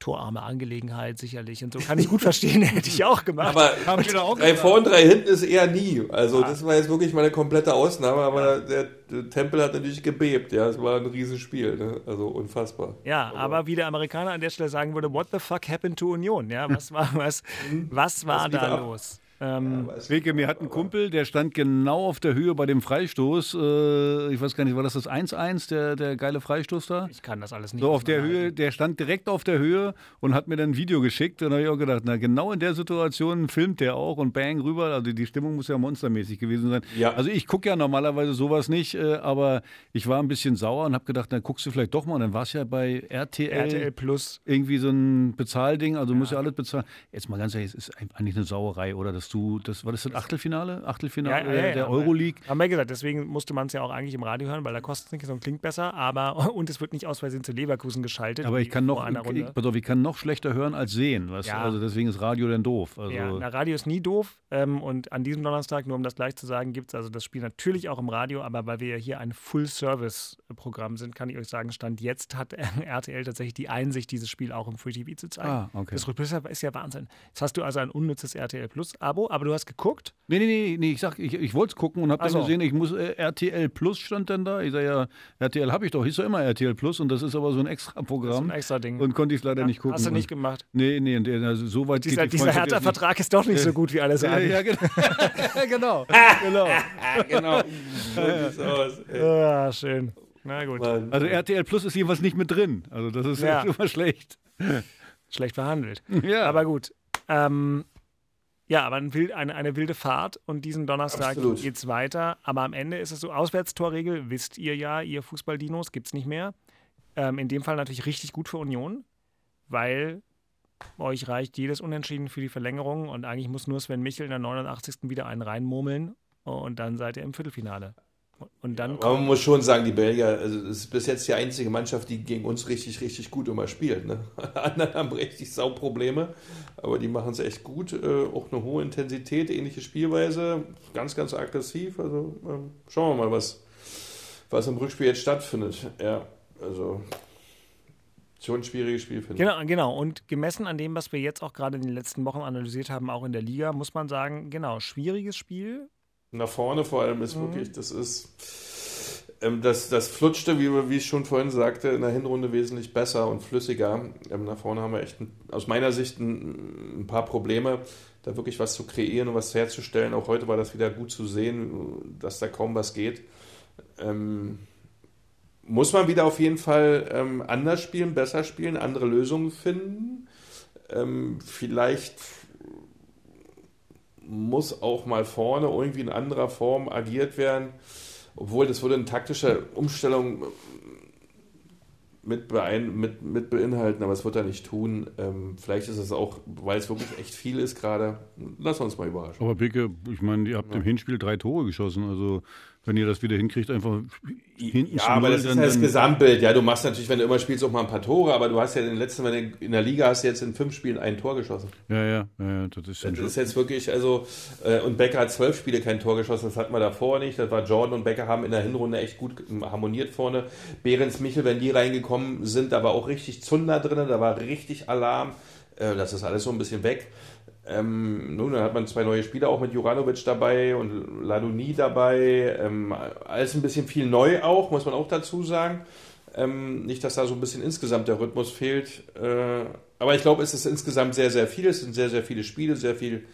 torarme Angelegenheit sicherlich und so. Kann ich gut verstehen, hätte ich auch gemacht. Aber Haben wir da auch drei vor und drei hinten ist eher nie. Also das war jetzt wirklich mal eine komplette Ausnahme, aber der, der Tempel hat natürlich gebebt. Ja, es war ein Riesenspiel. Ne? Also unfassbar. Ja, aber wie der Amerikaner an der Stelle sagen würde, what the fuck happened to Union? Ja, was war, was, was war Was lief da ab? los? Ähm, Wilke, mir hat ein Kumpel, der stand genau auf der Höhe bei dem Freistoß. Äh, ich weiß gar nicht, war das das 1-1, der, der geile Freistoß da? ich kann das alles nicht. So auf der. Höhe, der stand direkt auf der Höhe und hat mir dann ein Video geschickt. Und da habe ich auch gedacht, na genau in der Situation filmt der auch und bang rüber. Also die Stimmung muss ja monstermäßig gewesen sein. Ja. Also ich gucke ja normalerweise sowas nicht, äh, aber ich war ein bisschen sauer und habe gedacht, na guckst du vielleicht doch mal. Und dann war es ja bei RTL, RTL Plus. irgendwie so ein Bezahlding. Also muss ja alles bezahlen. Jetzt mal ganz ehrlich, es ist eigentlich eine Sauerei, oder? Dass du, das war das das Achtelfinale? Achtelfinale äh, der aber- Euroleague? Haben wir gesagt, deswegen musste man es ja auch eigentlich im Radio hören, weil da kostet es nichts und klingt besser, aber und es wird nicht aus Versehen zu Leverkusen geschaltet. Aber ich kann noch, ich, pass auf, ich kann noch schlechter hören als sehen. Weißt? Ja. Also deswegen ist Radio dann doof. Also, Ja, na, Radio ist nie doof. Ähm, und an diesem Donnerstag, nur um das gleich zu sagen, gibt es also das Spiel natürlich auch im Radio, aber weil wir ja hier ein Full-Service-Programm sind, kann ich euch sagen, Stand jetzt hat RTL tatsächlich die Einsicht, dieses Spiel auch im Free TV zu zeigen. Ah, okay. Das ist ja Wahnsinn. Jetzt hast du also ein unnützes RTL Plus-Abo, aber du hast geguckt. Nee, nee, nee, nee, ich sag, ich, ich wollte es gucken und habe dann so. gesehen, ich muss äh, RTL Plus stand dann da. Ich sage ja, RTL habe ich doch, hieß doch immer RTL Plus und das ist aber so ein extra Das ist Programm. ein extra Ding. Und konnte ich leider nicht gucken. Hast du nicht gemacht. Nee, nee, und der- also so weit Dieser, geht die dieser. Hertha-Vertrag ist doch nicht so gut, wie alle Ja, sagen. ja, genau. genau. genau. Ah, genau. So sieht's aus. Ah, schön. Na gut. Also RTL Plus ist jedenfalls nicht mit drin. Also das ist Ja. schon mal schlecht. Schlecht verhandelt. Ja. Aber gut. Ähm, ja, aber ein wild, eine, eine wilde Fahrt und diesen Donnerstag Absolut. geht's weiter. Aber am Ende ist es so, Auswärtstorregel, wisst ihr ja, ihr Fußballdinos gibt's nicht mehr. Ähm, in dem Fall natürlich richtig gut für Union, weil euch reicht jedes Unentschieden für die Verlängerung und eigentlich muss nur Sven Michel in der 89. wieder einen reinmurmeln und dann seid ihr im Viertelfinale. Und dann Aber man muss schon sagen, die Belgier, also das ist bis jetzt die einzige Mannschaft, die gegen uns richtig, richtig gut immer spielt. Ne? Alle anderen haben richtig Sauprobleme, aber die machen es echt gut. Äh, auch eine hohe Intensität, ähnliche Spielweise, ganz, ganz aggressiv. Also ähm, schauen wir mal, was, was im Rückspiel jetzt stattfindet. Ja, also schon ein schwieriges Spiel, finde ich. Genau, genau. Und gemessen an dem, was wir jetzt auch gerade in den letzten Wochen analysiert haben, auch in der Liga, muss man sagen, genau, schwieriges Spiel. Nach vorne vor allem ist wirklich, das ist, ähm, das, das flutschte, wie, wie ich schon vorhin sagte, in der Hinrunde wesentlich besser und flüssiger. Ähm, nach vorne haben wir echt, ein, aus meiner Sicht, ein, ein paar Probleme, da wirklich was zu kreieren und was herzustellen. Auch heute war das wieder gut zu sehen, dass da kaum was geht. Ähm, muss man wieder auf jeden Fall ähm, anders spielen, besser spielen, andere Lösungen finden. Ähm, vielleicht muss auch mal vorne irgendwie in anderer Form agiert werden, obwohl das würde eine taktische Umstellung mit, beein, mit, mit beinhalten, aber es wird er nicht tun. Ähm, vielleicht ist es auch, weil es wirklich echt viel ist gerade. Lass uns mal überraschen. Aber Bicke, ich meine, ihr habt ja. im Hinspiel drei Tore geschossen. Also wenn ihr das wieder hinkriegt, einfach hinten Ja, aber das ist ja das Gesamtbild. Ja, du machst natürlich, wenn du immer spielst, auch mal ein paar Tore, aber du hast ja in den letzten, wenn in der Liga hast du jetzt in fünf Spielen ein Tor geschossen. Ja, ja, ja, das ist Das ist jetzt wirklich, also, äh, und Becker hat zwölf Spiele kein Tor geschossen, das hatten wir davor nicht. Das war Jordan und Becker haben in der Hinrunde echt gut harmoniert vorne. Behrens, Michel, wenn die reingekommen sind, da war auch richtig Zunder drin, da war richtig Alarm. Äh, das ist alles so ein bisschen weg. Ähm, nun, dann hat man zwei neue Spieler auch mit Juranovic dabei und Laduni dabei. Ähm, alles ein bisschen viel neu auch, muss man auch dazu sagen. Ähm, nicht, dass da so ein bisschen insgesamt der Rhythmus fehlt. Äh, aber ich glaube, es ist insgesamt sehr, sehr viel. Es sind sehr, sehr viele Spiele, sehr viel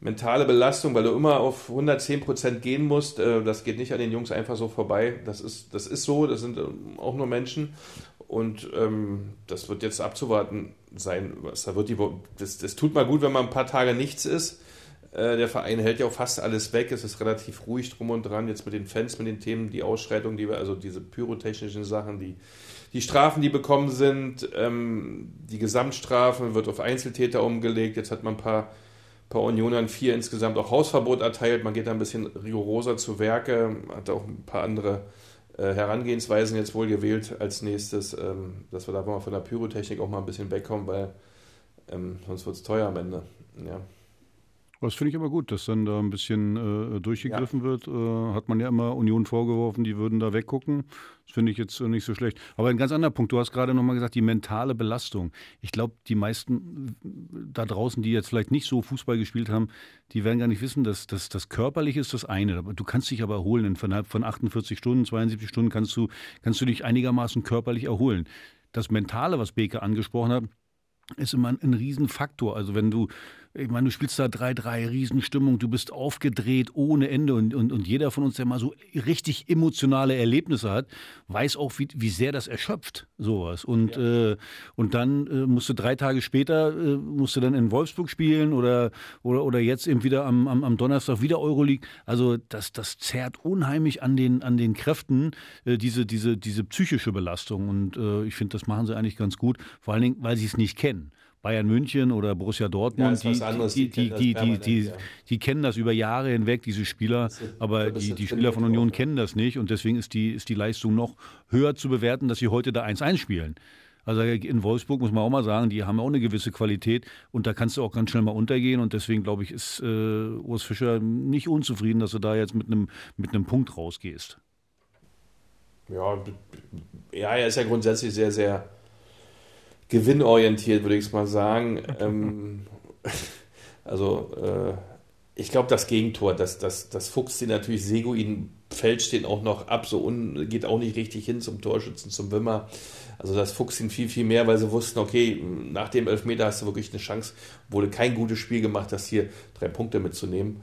mentale Belastung, weil du immer auf 110% gehen musst. Äh, das geht nicht an den Jungs einfach so vorbei. Das ist, das ist so, das sind ähm, auch nur Menschen. Und ähm, das wird jetzt abzuwarten sein. Die, das, das tut mal gut, wenn man ein paar Tage nichts ist. Äh, der Verein hält ja auch fast alles weg. Es ist relativ ruhig drum und dran. Jetzt mit den Fans, mit den Themen, die Ausschreitungen, die wir, also diese pyrotechnischen Sachen, die, die Strafen, die bekommen sind, ähm, die Gesamtstrafen wird auf Einzeltäter umgelegt. Jetzt hat man ein paar, paar Unionern vier insgesamt auch Hausverbot erteilt. Man geht da ein bisschen rigoroser zu Werke, hat auch ein paar andere Herangehensweisen jetzt wohl gewählt als nächstes, ähm, dass wir da mal von der Pyrotechnik auch mal ein bisschen wegkommen, weil ähm, sonst wird es teuer am Ende. Ja. Das finde ich aber gut, dass dann da ein bisschen äh, durchgegriffen ja. wird. Äh, hat man ja immer Union vorgeworfen, die würden da weggucken. Das finde ich jetzt nicht so schlecht. Aber ein ganz anderer Punkt, du hast gerade nochmal gesagt, die mentale Belastung. Ich glaube, die meisten da draußen, die jetzt vielleicht nicht so Fußball gespielt haben, die werden gar nicht wissen, dass das, das Körperliche ist das eine. Du kannst dich aber erholen. Innerhalb von 48 Stunden, 72 Stunden kannst du, kannst du dich einigermaßen körperlich erholen. Das Mentale, was Beke angesprochen hat, ist immer ein, ein Riesenfaktor. Also wenn du ich meine, du spielst da 3-3, Riesenstimmung, du bist aufgedreht ohne Ende und, und, und jeder von uns, der mal so richtig emotionale Erlebnisse hat, weiß auch, wie, wie sehr das erschöpft, sowas. Und, ja. äh, und dann äh, musst du drei Tage später, äh, musst du dann in Wolfsburg spielen oder, oder, oder jetzt eben wieder am, am, am Donnerstag wieder Euroleague. Also das, das zerrt unheimlich an den, an den Kräften, äh, diese, diese, diese psychische Belastung. Und äh, ich finde, das machen sie eigentlich ganz gut, vor allen Dingen, weil sie es nicht kennen. Bayern München oder Borussia Dortmund, ja, die, die, die, die, die, ja. die, kennen das über Jahre hinweg, diese Spieler, aber die, die Spieler von Union kennen das nicht und deswegen ist die, ist die Leistung noch höher zu bewerten, dass sie heute da 1-1 spielen. Also in Wolfsburg muss man auch mal sagen, die haben auch eine gewisse Qualität und da kannst du auch ganz schnell mal untergehen und deswegen glaube ich, ist äh, Urs Fischer nicht unzufrieden, dass du da jetzt mit einem mit einem Punkt rausgehst. Ja, ja, er ist ja grundsätzlich sehr, sehr gewinnorientiert, würde ich mal sagen. ähm, also, äh, ich glaube, das Gegentor, das, das, das fuchst ihn natürlich, Seguin fälscht den auch noch ab, so un, geht auch nicht richtig hin zum Torschützen, zum Wimmer. Also das fuchst ihn viel, viel mehr, weil sie wussten, okay, nach dem Elfmeter hast du wirklich eine Chance, wurde kein gutes Spiel gemacht, das hier drei Punkte mitzunehmen.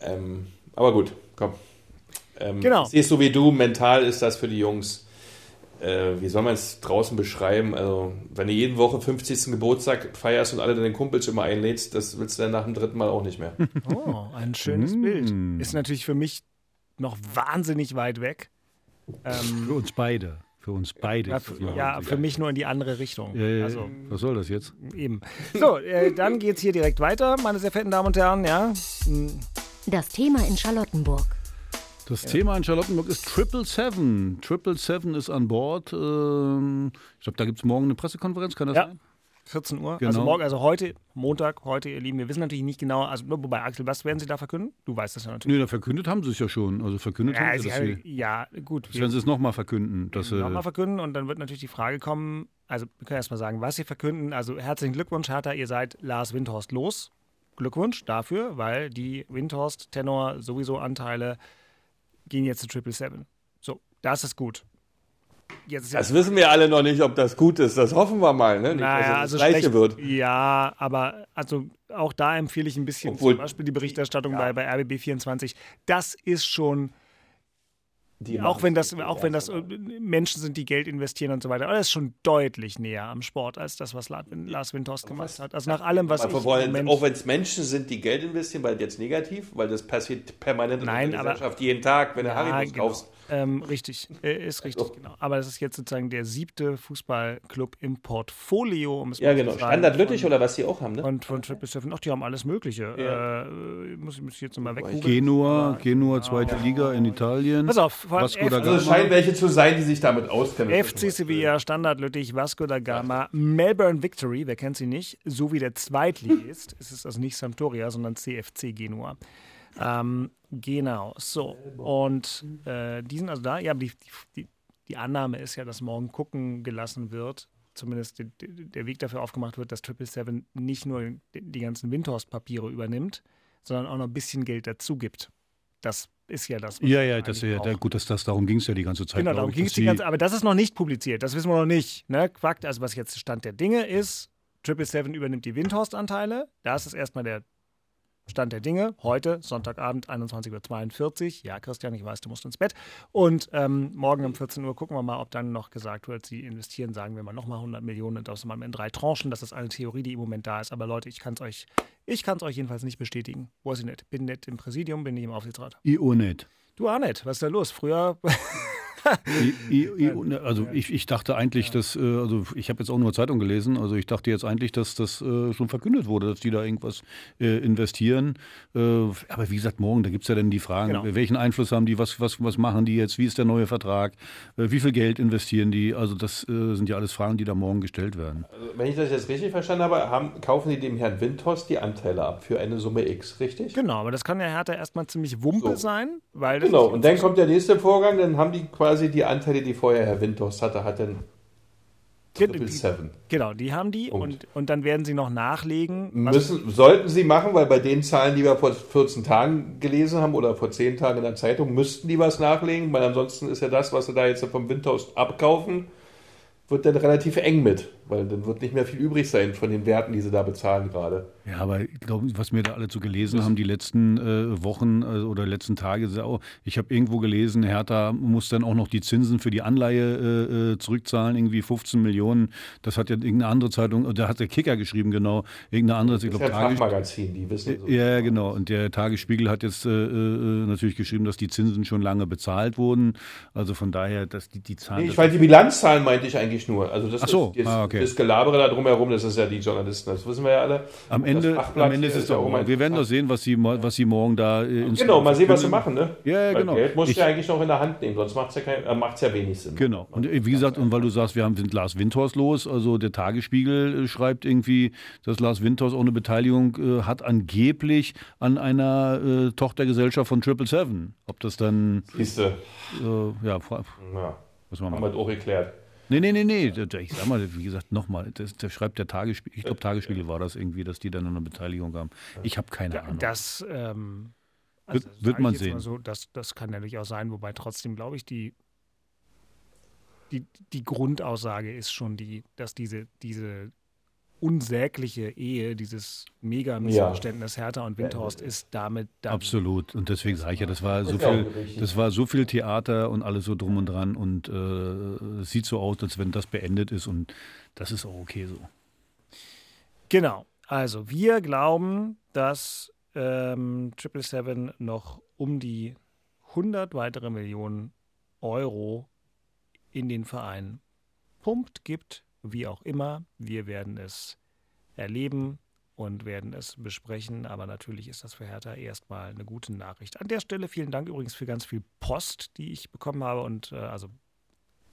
Ähm, aber gut, komm. Ähm, genau. Siehst du wie du, mental ist das für die Jungs äh, wie soll man es draußen beschreiben? Also, wenn du jeden Woche 50. Geburtstag feierst und alle deine Kumpels immer einlädst, das willst du dann nach dem dritten Mal auch nicht mehr. Oh, ein schönes mm. Bild. Ist natürlich für mich noch wahnsinnig weit weg. Ähm, für uns beide. Für uns beide. Ja, für, ja, für mich nur in die andere Richtung. Ja, ja, also, was soll das jetzt? Eben. So, äh, dann geht es hier direkt weiter, meine sehr verehrten Damen und Herren. Ja. Das Thema in Charlottenburg. Das ja. Thema in Charlottenburg ist Triple Seven. Triple Seven ist an Bord. Ähm, ich glaube, da gibt es morgen eine Pressekonferenz, kann das ja. sein? 14 Uhr. Also genau. Also morgen, also heute, Montag, heute, ihr Lieben. Wir wissen natürlich nicht genau, also wobei, Axel, was werden Sie da verkünden? Du weißt das ja natürlich. Nee, da verkündet haben Sie es ja schon. Also verkündet ja, haben Sie, Sie Ja, gut. Das werden Sie es nochmal verkünden. Nochmal verkünden und dann wird natürlich die Frage kommen, also wir können erstmal sagen, was Sie verkünden. Also herzlichen Glückwunsch, Hertha, ihr seid Lars Windhorst los. Glückwunsch dafür, weil die Windhorst-Tenor sowieso Anteile gehen jetzt zu Triple Seven. So, das ist gut. Jetzt das wissen wir alle noch nicht, ob das gut ist. Das hoffen wir mal, ne? Nicht, naja, also das Gleiche wird. Ja, aber also auch da empfehle ich ein bisschen Obwohl, zum Beispiel die Berichterstattung ja. bei, bei RBB 24. Das ist schon Die auch wenn das, auch wenn das Menschen sind, die Geld investieren und so weiter, aber das ist schon deutlich näher am Sport als das, was La- Lars Windhorst gemacht hat. Also nach allem, was ich wollen, auch wenn es Menschen sind, die Geld investieren, weil jetzt negativ, weil das passiert permanent in Nein, der aber- Gesellschaft jeden Tag, wenn du Ja, Haribus genau. kaufst. Ähm, richtig, äh, ist richtig, Also. genau. Aber das ist jetzt sozusagen der siebte Fußballclub im Portfolio, um es Ja, mal genau. zu sagen, Standard Lüttich von- oder was die auch haben, ne? Und von Triple Seven, ach, die haben alles Mögliche. Ja. Äh, muss, muss ich jetzt nochmal weg. Genua, Genua, zweite Liga in Italien. Pass auf, von Vasco da F- Also es Gama. scheinen welche zu sein, die sich damit auskennen. FC Sevilla, Standard Lüttich, Vasco da Gama, Melbourne Victory, wer kennt sie nicht, sowie der Zweitligist. es ist also nicht Sampdoria, sondern CFC Genua. Ähm, genau, so. Und äh, die sind also da. Ja, aber die, die, die Annahme ist ja, dass morgen gucken gelassen wird, zumindest die, die, der Weg dafür aufgemacht wird, dass Triple Seven nicht nur die, ganzen Windhorst-Papiere übernimmt, sondern auch noch ein bisschen Geld dazu gibt. Das ist ja das. Ja, ja, das, ja, gut, das, das, darum ging es ja die ganze Zeit. Genau, glaub darum ging es dass die ganze Aber das ist noch nicht publiziert, das wissen wir noch nicht. Ne? Quakt, also was jetzt Stand der Dinge ist, Triple Seven übernimmt die Windhorst-Anteile. Das ist erstmal der Stand der Dinge. Heute, Sonntagabend, 21.42 Uhr. Ja, Christian, ich weiß, du musst ins Bett. Und ähm, morgen um 14 Uhr gucken wir mal, ob dann noch gesagt wird, sie investieren, sagen wir mal, nochmal 100 Millionen und das mal in drei Tranchen. Das ist eine Theorie, die im Moment da ist. Aber Leute, ich kann es euch, ich kann es euch jedenfalls nicht bestätigen. Weiß ich nicht. Bin nicht im Präsidium, bin nicht im Aufsichtsrat. Ionet. Du auch nicht. Was ist da los? Früher I, I, I, ne, also ich, ich dachte eigentlich, dass, äh, also ich habe jetzt auch nur Zeitung gelesen, also ich dachte jetzt eigentlich, dass das äh, schon verkündet wurde, dass die da irgendwas äh, investieren. Aber wie gesagt, morgen, da gibt es ja dann die Fragen, Genau. welchen Einfluss haben die, was, was, was machen die jetzt, wie ist der neue Vertrag, wie viel Geld investieren die? Also das sind ja alles Fragen, die da morgen gestellt werden. Also, wenn ich das jetzt richtig verstanden habe, haben, kaufen die dem Herrn Windhorst die Anteile ab für eine Summe X, richtig? Genau, aber das kann ja Hertha erstmal ziemlich Wumpe So. sein, weil Genau, und dann kommt der nächste Vorgang, dann haben die quasi die Anteile, die vorher Herr Windhorst hatte, hat dann Triple Seven. Genau, die haben die Punkt. und, und dann werden sie noch nachlegen. Müssen, sollten sie machen, weil bei den Zahlen, die wir vor 14 Tagen gelesen haben oder vor 10 Tagen in der Zeitung, müssten die was nachlegen, weil ansonsten ist ja das, was sie da jetzt vom Windhorst abkaufen, wird dann relativ eng mit, weil dann wird nicht mehr viel übrig sein von den Werten, die sie da bezahlen gerade. Ja, aber ich glaube, was wir da alle zu gelesen haben, die letzten äh, Wochen äh, oder letzten Tage, ich habe irgendwo gelesen, Hertha muss dann auch noch die Zinsen für die Anleihe äh, äh, zurückzahlen, irgendwie 15 Millionen. Das hat ja irgendeine andere Zeitung, da hat der Kicker geschrieben, genau, irgendeine andere, ich Das ist glaube, ja ein Tages Fachmagazin, die wissen so. ja, genau. Und der Tagesspiegel hat jetzt äh, äh, natürlich geschrieben, dass die Zinsen schon lange bezahlt wurden. Also von daher, dass die, die Zahlen. Nee, ich meine, die Bilanzzahlen meinte ich eigentlich nur. Also das Ach so, ist das, ah, okay. das Gelabere da drumherum, das ist ja die Journalisten, das wissen wir ja alle. am Das Ende, am Ende ist es doch. mal wir werden doch sehen, was sie, was sie morgen da äh, ins Genau, mal sehen, was sie machen, ne? Ja, ja, genau. Geld musst Ich- du ja eigentlich noch in der Hand nehmen, sonst macht es ja, kein- äh, macht's ja wenig Sinn. Genau. Und äh, wie gesagt, und weil du sagst, wir haben sind Lars Windhorst los, also der Tagesspiegel äh, schreibt irgendwie, dass Lars Windhorst auch eine Beteiligung äh, hat, angeblich an einer äh, Tochtergesellschaft von Triple Seven. Ob das dann, Siehst du, äh, ja, ja, haben wir das auch geklärt. Nee, nee, nee, nee. da- da- Ich sag mal, wie gesagt, nochmal, das, schreibt der Tagesspiegel, ich glaube, Tagesspiegel war das irgendwie, dass die dann eine Beteiligung haben. Ich habe keine Ahnung. Das ähm, Wird- das wird ich man sehen. So, das, das kann ja durchaus sein, wobei trotzdem, glaube ich, die, die, die Grundaussage ist schon die, dass diese, diese unsägliche Ehe, dieses mega Missverständnis Hertha und Windhorst ist damit dann Absolut. Und deswegen sage ich ja, das war so ja viel, das war so viel Theater und alles so drum und dran und äh, es sieht so aus, als wenn das beendet ist und das ist auch okay so. Genau. Also wir glauben, dass ähm, 777 noch um die 100 weitere Millionen Euro in den Verein pumpt, gibt, wie auch immer. Wir werden es erleben und werden es besprechen. Aber natürlich ist das für Hertha erstmal eine gute Nachricht. An der Stelle vielen Dank übrigens für ganz viel Post, die ich bekommen habe. Und äh, also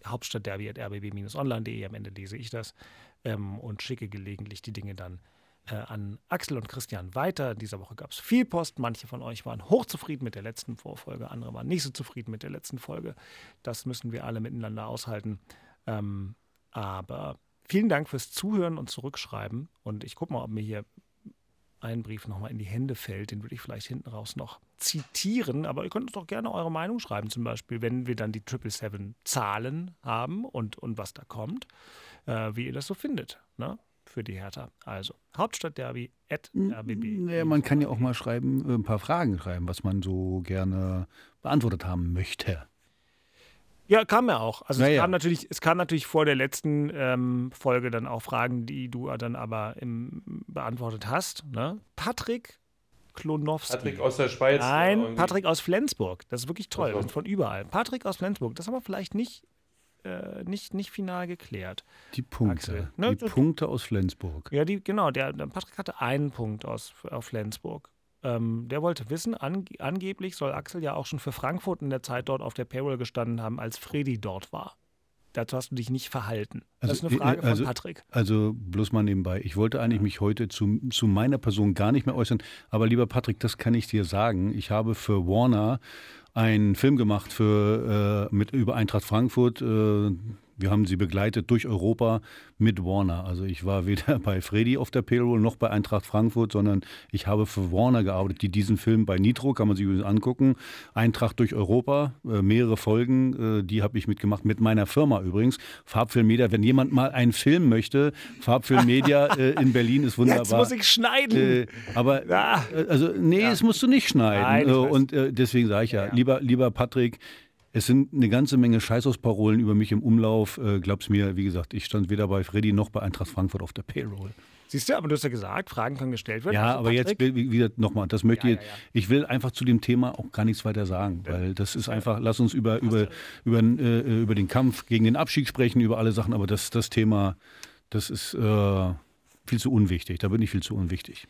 Hauptstadtderby at rbb-online.de, am Ende lese ich das ähm, und schicke gelegentlich die Dinge dann äh, an Axel und Christian weiter. In dieser Woche gab es viel Post. Manche von euch waren hochzufrieden mit der letzten Vorfolge, andere waren nicht so zufrieden mit der letzten Folge. Das müssen wir alle miteinander aushalten. Ähm, aber vielen Dank fürs Zuhören und Zurückschreiben. Und ich gucke mal, ob mir hier ein Brief nochmal in die Hände fällt. Den würde ich vielleicht hinten raus noch zitieren. Aber ihr könnt uns doch gerne eure Meinung schreiben, zum Beispiel, wenn wir dann die 777-Zahlen haben und, und was da kommt, äh, wie ihr das so findet. Ne? Für die Hertha. Also, Hauptstadtderby at rbb. Naja, man kann ja auch mal schreiben, äh, ein paar Fragen schreiben, was man so gerne beantwortet haben möchte. Ja, kam er auch. Also es, Naja. kam natürlich, es kam natürlich vor der letzten ähm, Folge dann auch Fragen, die du dann aber im, beantwortet hast. Ne? Patrick Klonowski. Patrick aus der Schweiz. Nein, irgendwie. Patrick aus Flensburg. Das ist wirklich toll. Ach so. Und von überall. Patrick aus Flensburg. Das haben wir vielleicht nicht, äh, nicht, nicht final geklärt. Die Punkte. Ne, die Punkte aus Flensburg. Ja, die, genau. Der, der Patrick hatte einen Punkt aus auf Flensburg. Ähm, der wollte wissen, ange angeblich soll Axel ja auch schon für Frankfurt in der Zeit dort auf der Payroll gestanden haben, als Freddy dort war. Dazu hast du dich nicht verhalten. Das Also, ist eine Frage äh, also- von Patrick. Also bloß mal nebenbei. Ich wollte eigentlich mich heute zu, zu meiner Person gar nicht mehr äußern. Aber lieber Patrick, das kann ich dir sagen. Ich habe für Warner einen Film gemacht für, äh, mit, über Eintracht Frankfurt. Äh, wir haben sie begleitet durch Europa mit Warner. Also ich war weder bei Freddy auf der Payroll noch bei Eintracht Frankfurt, sondern ich habe für Warner gearbeitet, die diesen Film bei Nitro, kann man sich übrigens angucken. Eintracht durch Europa, äh, mehrere Folgen, äh, die habe ich mitgemacht, mit meiner Firma übrigens. Farbfilm Media, wenn jemand mal einen Film möchte, Farbfilm Media äh, in Berlin ist wunderbar. Jetzt muss ich schneiden. Aber Ah. also nee, das musst du nicht schneiden. Nein, und deswegen sage ich ja, Ja, ja. lieber lieber Patrick, es sind eine ganze Menge Scheißausparolen über mich im Umlauf. Äh, glaub's mir, wie gesagt, ich stand weder bei Freddy noch bei Eintracht Frankfurt auf der Payroll. Siehst du, aber du hast ja gesagt, Fragen können gestellt werden. Ja, Also, aber jetzt Patrick, wieder nochmal, das möchte Ja, ich, ja, ja. ich will einfach zu dem Thema auch gar nichts weiter sagen, weil das ist einfach, lass uns über, über, über, äh, über den Kampf gegen den Abstieg sprechen, über alle Sachen, aber das, das Thema, das ist äh, viel zu unwichtig, da bin ich viel zu unwichtig.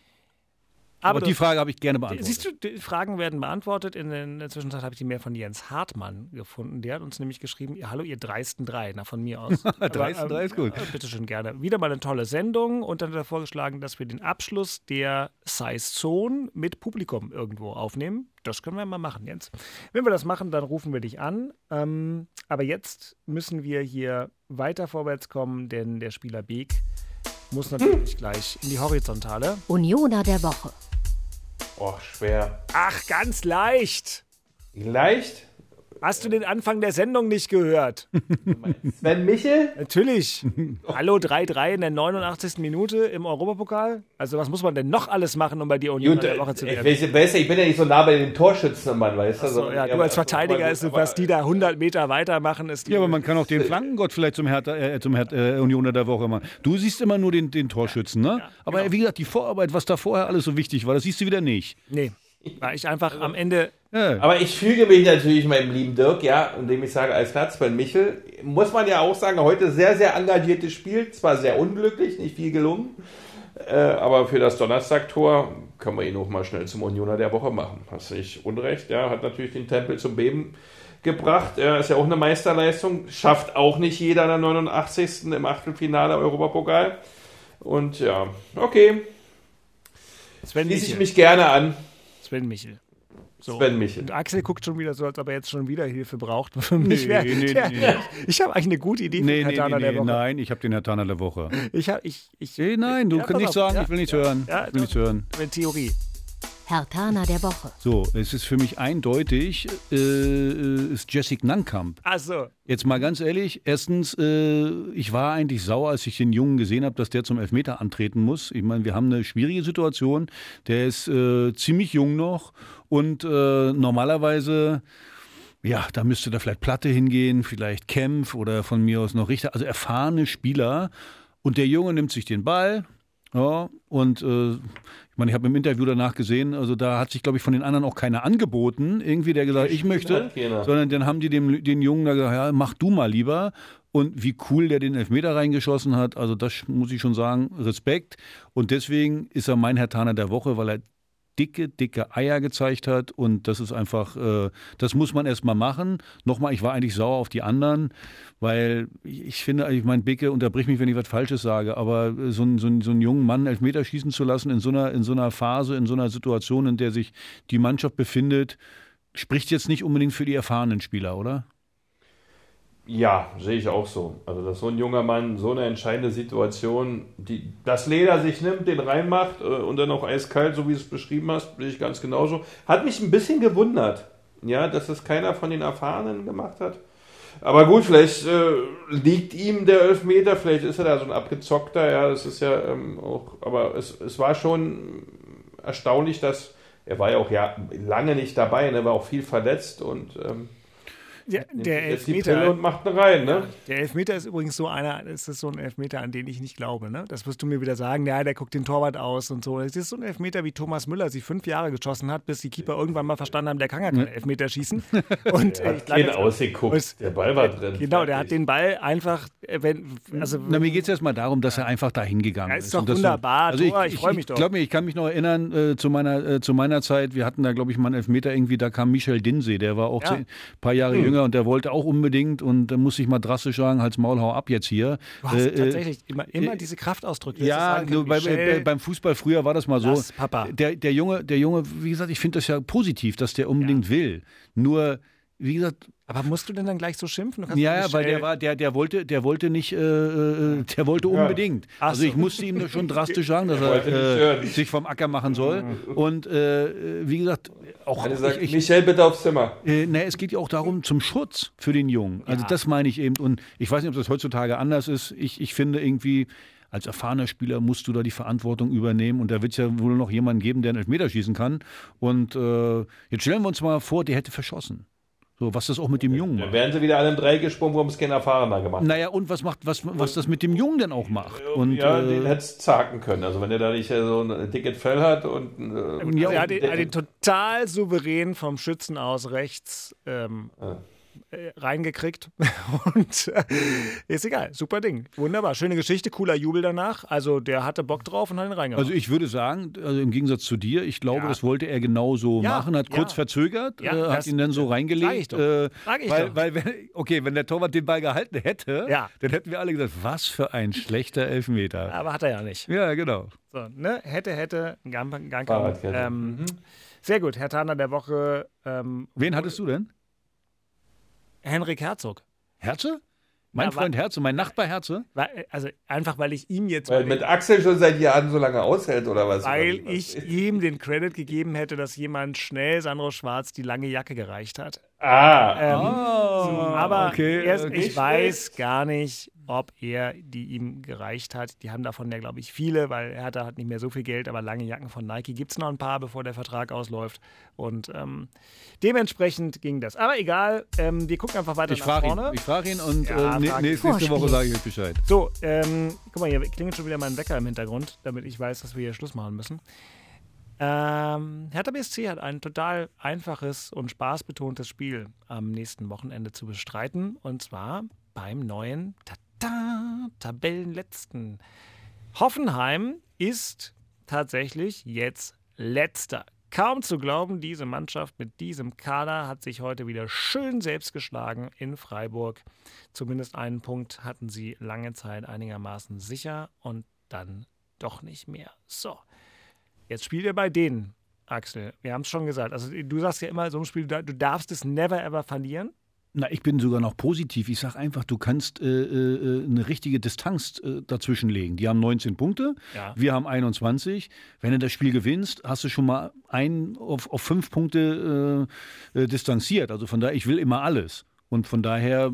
Aber, du- die Frage habe ich gerne beantwortet. Siehst du, die Fragen werden beantwortet. In der- in der Zwischenzeit habe ich die mehr von Jens Hartmann gefunden. Der hat uns nämlich geschrieben: ja, Hallo, ihr dreisten drei. Na, von mir aus. Aber, Dreisten drei ist gut. äh, Bitte schön, gerne. Wieder mal eine tolle Sendung. Und dann hat er vorgeschlagen, dass wir den Abschluss der Size Zone mit Publikum irgendwo aufnehmen. Das können wir mal machen, Jens. Wenn wir das machen, dann rufen wir dich an. Ähm, aber jetzt müssen wir hier weiter vorwärts kommen, denn der Spieler Beek muss natürlich gleich in die Horizontale. Unioner der Woche. Och, schwer. Ach, ganz leicht. Leicht? Hast du den Anfang der Sendung nicht gehört? Sven Michel? Natürlich. Hallo 3-3 in der 89. Minute im Europapokal. Also was muss man denn noch alles machen, um bei dir Union Gut, der Woche zu ich, werden? weiß, weiß, ja, ich bin ja nicht so nah bei den Torschützen, Mann, weißt du? So, ja, du als bei- Verteidiger ist, aber- was die da 100 Meter weitermachen, ist die, Ja, aber man kann auch den Flankengott vielleicht zum, Hertha, äh, zum Hertha, äh, Unioner der Woche machen. Du siehst immer nur den, den Torschützen, ne? aber genau. wie gesagt, die Vorarbeit, was da vorher alles so wichtig war, das siehst du wieder nicht. Nee, weil ich einfach am Ende Ja. Aber ich füge mich natürlich meinem lieben Dirk, ja, indem ich sage, als Platz Sven Michel, muss man ja auch sagen, heute sehr, sehr engagiertes Spiel, zwar sehr unglücklich, nicht viel gelungen, äh, aber für das Donnerstag-Tor können wir ihn auch mal schnell zum Unioner der Woche machen. Hast nicht Unrecht, ja, hat natürlich den Tempel zum Beben gebracht, ja, ist ja auch eine Meisterleistung, schafft auch nicht jeder in der 89. im Achtelfinale Europapokal. Und ja, okay, Sven schließe ich mich gerne an. Sven Michel. So. Sven Michel. Und Axel guckt schon wieder so, als ob er jetzt schon wieder Hilfe braucht. Für mich wär, nee, der, nee. Ich habe eigentlich eine gute Idee für Nee, den nee, nee, Hertaner der nee, Woche. nein, ich habe den Herr Tanner der Woche. Ich hab, ich, ich, Nee, nein, du Ja, kannst nicht auf. sagen, Ja, ich will nichts ja, hören. ja, ich will nichts hören. eine Theorie. Hertaner der Woche. So, es ist für mich eindeutig, äh, äh, ist Jessic Nankamp. Also, Jetzt mal ganz ehrlich, erstens, äh, ich war eigentlich sauer, als ich den Jungen gesehen habe, dass der zum Elfmeter antreten muss. Ich meine, wir haben eine schwierige Situation. Der ist äh, ziemlich jung noch und äh, normalerweise, ja, da müsste da vielleicht Platte hingehen, vielleicht Kempf oder von mir aus noch Richter, also erfahrene Spieler. Und der Junge nimmt sich den Ball, ja, und äh, meine, ich habe im Interview danach gesehen, also da hat sich, glaube ich, von den anderen auch keiner angeboten, irgendwie, der gesagt, ich möchte, sondern dann haben die dem, den Jungen da gesagt, ja, mach du mal lieber. Und wie cool der den Elfmeter reingeschossen hat, also das muss ich schon sagen, Respekt. Und deswegen ist er mein Herr Taner der Woche, weil er dicke, dicke Eier gezeigt hat. Und das ist einfach, äh, das muss man erst mal machen. Nochmal, ich war eigentlich sauer auf die anderen, weil ich, finde, ich meine, Bicke, unterbrich mich, wenn ich was Falsches sage, aber so, einen- so, einen- so einen jungen Mann Elfmeter schießen zu lassen in so, einer, in so einer Phase, in so einer Situation, in der sich die Mannschaft befindet, spricht jetzt nicht unbedingt für die erfahrenen Spieler, oder? Ja, sehe ich auch so. Also, dass so ein junger Mann so eine entscheidende Situation, die das Leder sich nimmt, den reinmacht äh, und dann auch eiskalt, so wie du es beschrieben hast, bin ich ganz genauso. Hat mich ein bisschen gewundert, ja, dass es keiner von den Erfahrenen gemacht hat. Aber gut, vielleicht äh, liegt ihm der Elfmeter, vielleicht ist er da so ein abgezockter, ja, das ist ja ähm, auch, aber es, es war schon erstaunlich, dass er war ja auch ja lange nicht dabei, er war auch viel verletzt und ähm, Der, der Elfmeter. Und macht eine rein, ne? Der Elfmeter ist übrigens so einer, es ist so ein Elfmeter, an den ich nicht glaube. Ne? Das wirst du mir wieder sagen, ja, der guckt den Torwart aus und so. Es ist so ein Elfmeter, wie Thomas Müller sie fünf Jahre geschossen hat, bis die Keeper irgendwann mal verstanden haben, der kann ja keinen Elfmeter schießen. Und äh, ich glaub, Kein jetzt- ausgeguckt. es- Der Ball war drin. Genau, der hat den Ball einfach, äh, wenn, also Na, mir geht es erstmal darum, dass er einfach dahin gegangen Ja, ist. ist doch wunderbar, Also ich, ich ich, freu mich doch. Ich glaube mir, ich kann mich noch erinnern äh, zu, meiner, äh, zu meiner Zeit, wir hatten da, glaube ich, mal einen Elfmeter irgendwie, da kam Michel Dinsey, der war auch Ja. zehn, paar Jahre Hm. jünger und der wollte auch unbedingt und da muss ich mal drastisch sagen, Hals Maul, hau ab jetzt hier. du hast Äh, äh, tatsächlich immer, immer diese Kraftausdrücke. ja, nur bei, bei, beim Fußball früher war das mal so. Lass Papa. Der, der Junge, der Junge, wie gesagt, ich finde das ja positiv, dass der unbedingt will. Nur, wie gesagt, aber musst du denn dann gleich so schimpfen? Ja, ja, weil der war, der, der wollte, der wollte nicht, äh, äh, der wollte unbedingt. Ach Also so. ich musste ihm schon drastisch sagen, dass er äh, sich vom Acker machen soll. Und äh, wie gesagt, auch Einer sagt, ich, ich, Michel, bitte aufs Zimmer. äh, ne, es geht ja auch darum zum Schutz für den Jungen. Also das meine ich eben. Und ich weiß nicht, ob das heutzutage anders ist. Ich, ich finde irgendwie, als erfahrener Spieler musst du da die Verantwortung übernehmen. Und da wird es ja wohl noch jemanden geben, der einen Elfmeter schießen kann. Und äh, jetzt stellen wir uns mal vor, der hätte verschossen. So, was das auch mit dem Jungen Dann macht. wären sie wieder alle im Dreieck gesprungen, warum es kein Erfahrener gemacht hat. Naja, und was macht, was, was das mit dem Jungen denn auch macht? Und, ja, äh, den hätte es zacken können. Also wenn er da nicht äh, so ein dickes Fell hat und äh, Also er hat den, hat den total souverän vom Schützen aus rechts ähm, äh, reingekriegt. Und äh, ist egal. Super Ding. Wunderbar. Schöne Geschichte, cooler Jubel danach. Also der hatte Bock drauf und hat ihn reingemacht. Also ich würde sagen, also im Gegensatz zu dir, ich glaube, Ja. das wollte er genau so Ja, machen, hat kurz ja. verzögert, Ja, äh, hat ihn dann so sag ich reingelegt. doch. Äh, Sag ich weil, doch. weil wenn, okay, wenn der Torwart den Ball gehalten hätte, Ja. dann hätten wir alle gesagt, was für ein schlechter Elfmeter. Aber hat er ja nicht. Ja, genau. So, ne? Hätte, hätte, Gang, Fahrradkette. ähm, Sehr gut. Herr Taner der Woche, ähm, Wen hattest du denn? Henrik Herzog. Herze? Mein Ja, Freund Herze, mein Nachbar Herze? Weil, also einfach, weil ich ihm jetzt weil mit Axel schon seit Jahren so lange aushält oder was? weil Oder was? ich ihm den Credit gegeben hätte, dass jemand schnell Sandro Schwarz die lange Jacke gereicht hat. Ah, Ähm, aber okay, erst, okay. ich weiß gar nicht, ob er die ihm gereicht hat. Die haben davon ja, glaube ich, viele, weil er hat, hat nicht mehr so viel Geld, aber lange Jacken von Nike gibt es noch ein paar, bevor der Vertrag ausläuft. Und ähm, dementsprechend ging das. Aber egal, ähm, wir gucken einfach weiter Ich nach frage vorne. ihn, ich frage ihn und Ja, äh, frag- nächste, nächste Woche sage ich euch Bescheid. So, ähm, guck mal, hier klingelt schon wieder mein Wecker im Hintergrund, damit ich weiß, dass wir hier Schluss machen müssen. Ähm, Hertha BSC hat ein total einfaches und spaßbetontes Spiel am nächsten Wochenende zu bestreiten. Und zwar beim neuen Tata, Tabellenletzten. Hoffenheim ist tatsächlich jetzt letzter. Kaum zu glauben, diese Mannschaft mit diesem Kader hat sich heute wieder schön selbst geschlagen in Freiburg. Zumindest einen Punkt hatten sie lange Zeit einigermaßen sicher und dann doch nicht mehr. So, jetzt spielt ihr bei denen, Axel. Wir haben es schon gesagt. Also du sagst ja immer, so ein Spiel, du darfst es never ever verlieren. Na, ich bin sogar noch positiv. Ich sage einfach, du kannst äh, äh, eine richtige Distanz äh, dazwischen legen. Die haben 19 Punkte, Ja. wir haben 21. Wenn du das Spiel gewinnst, hast du schon mal ein auf, auf fünf Punkte äh, äh, distanziert. Also von daher, ich will immer alles. Und von daher,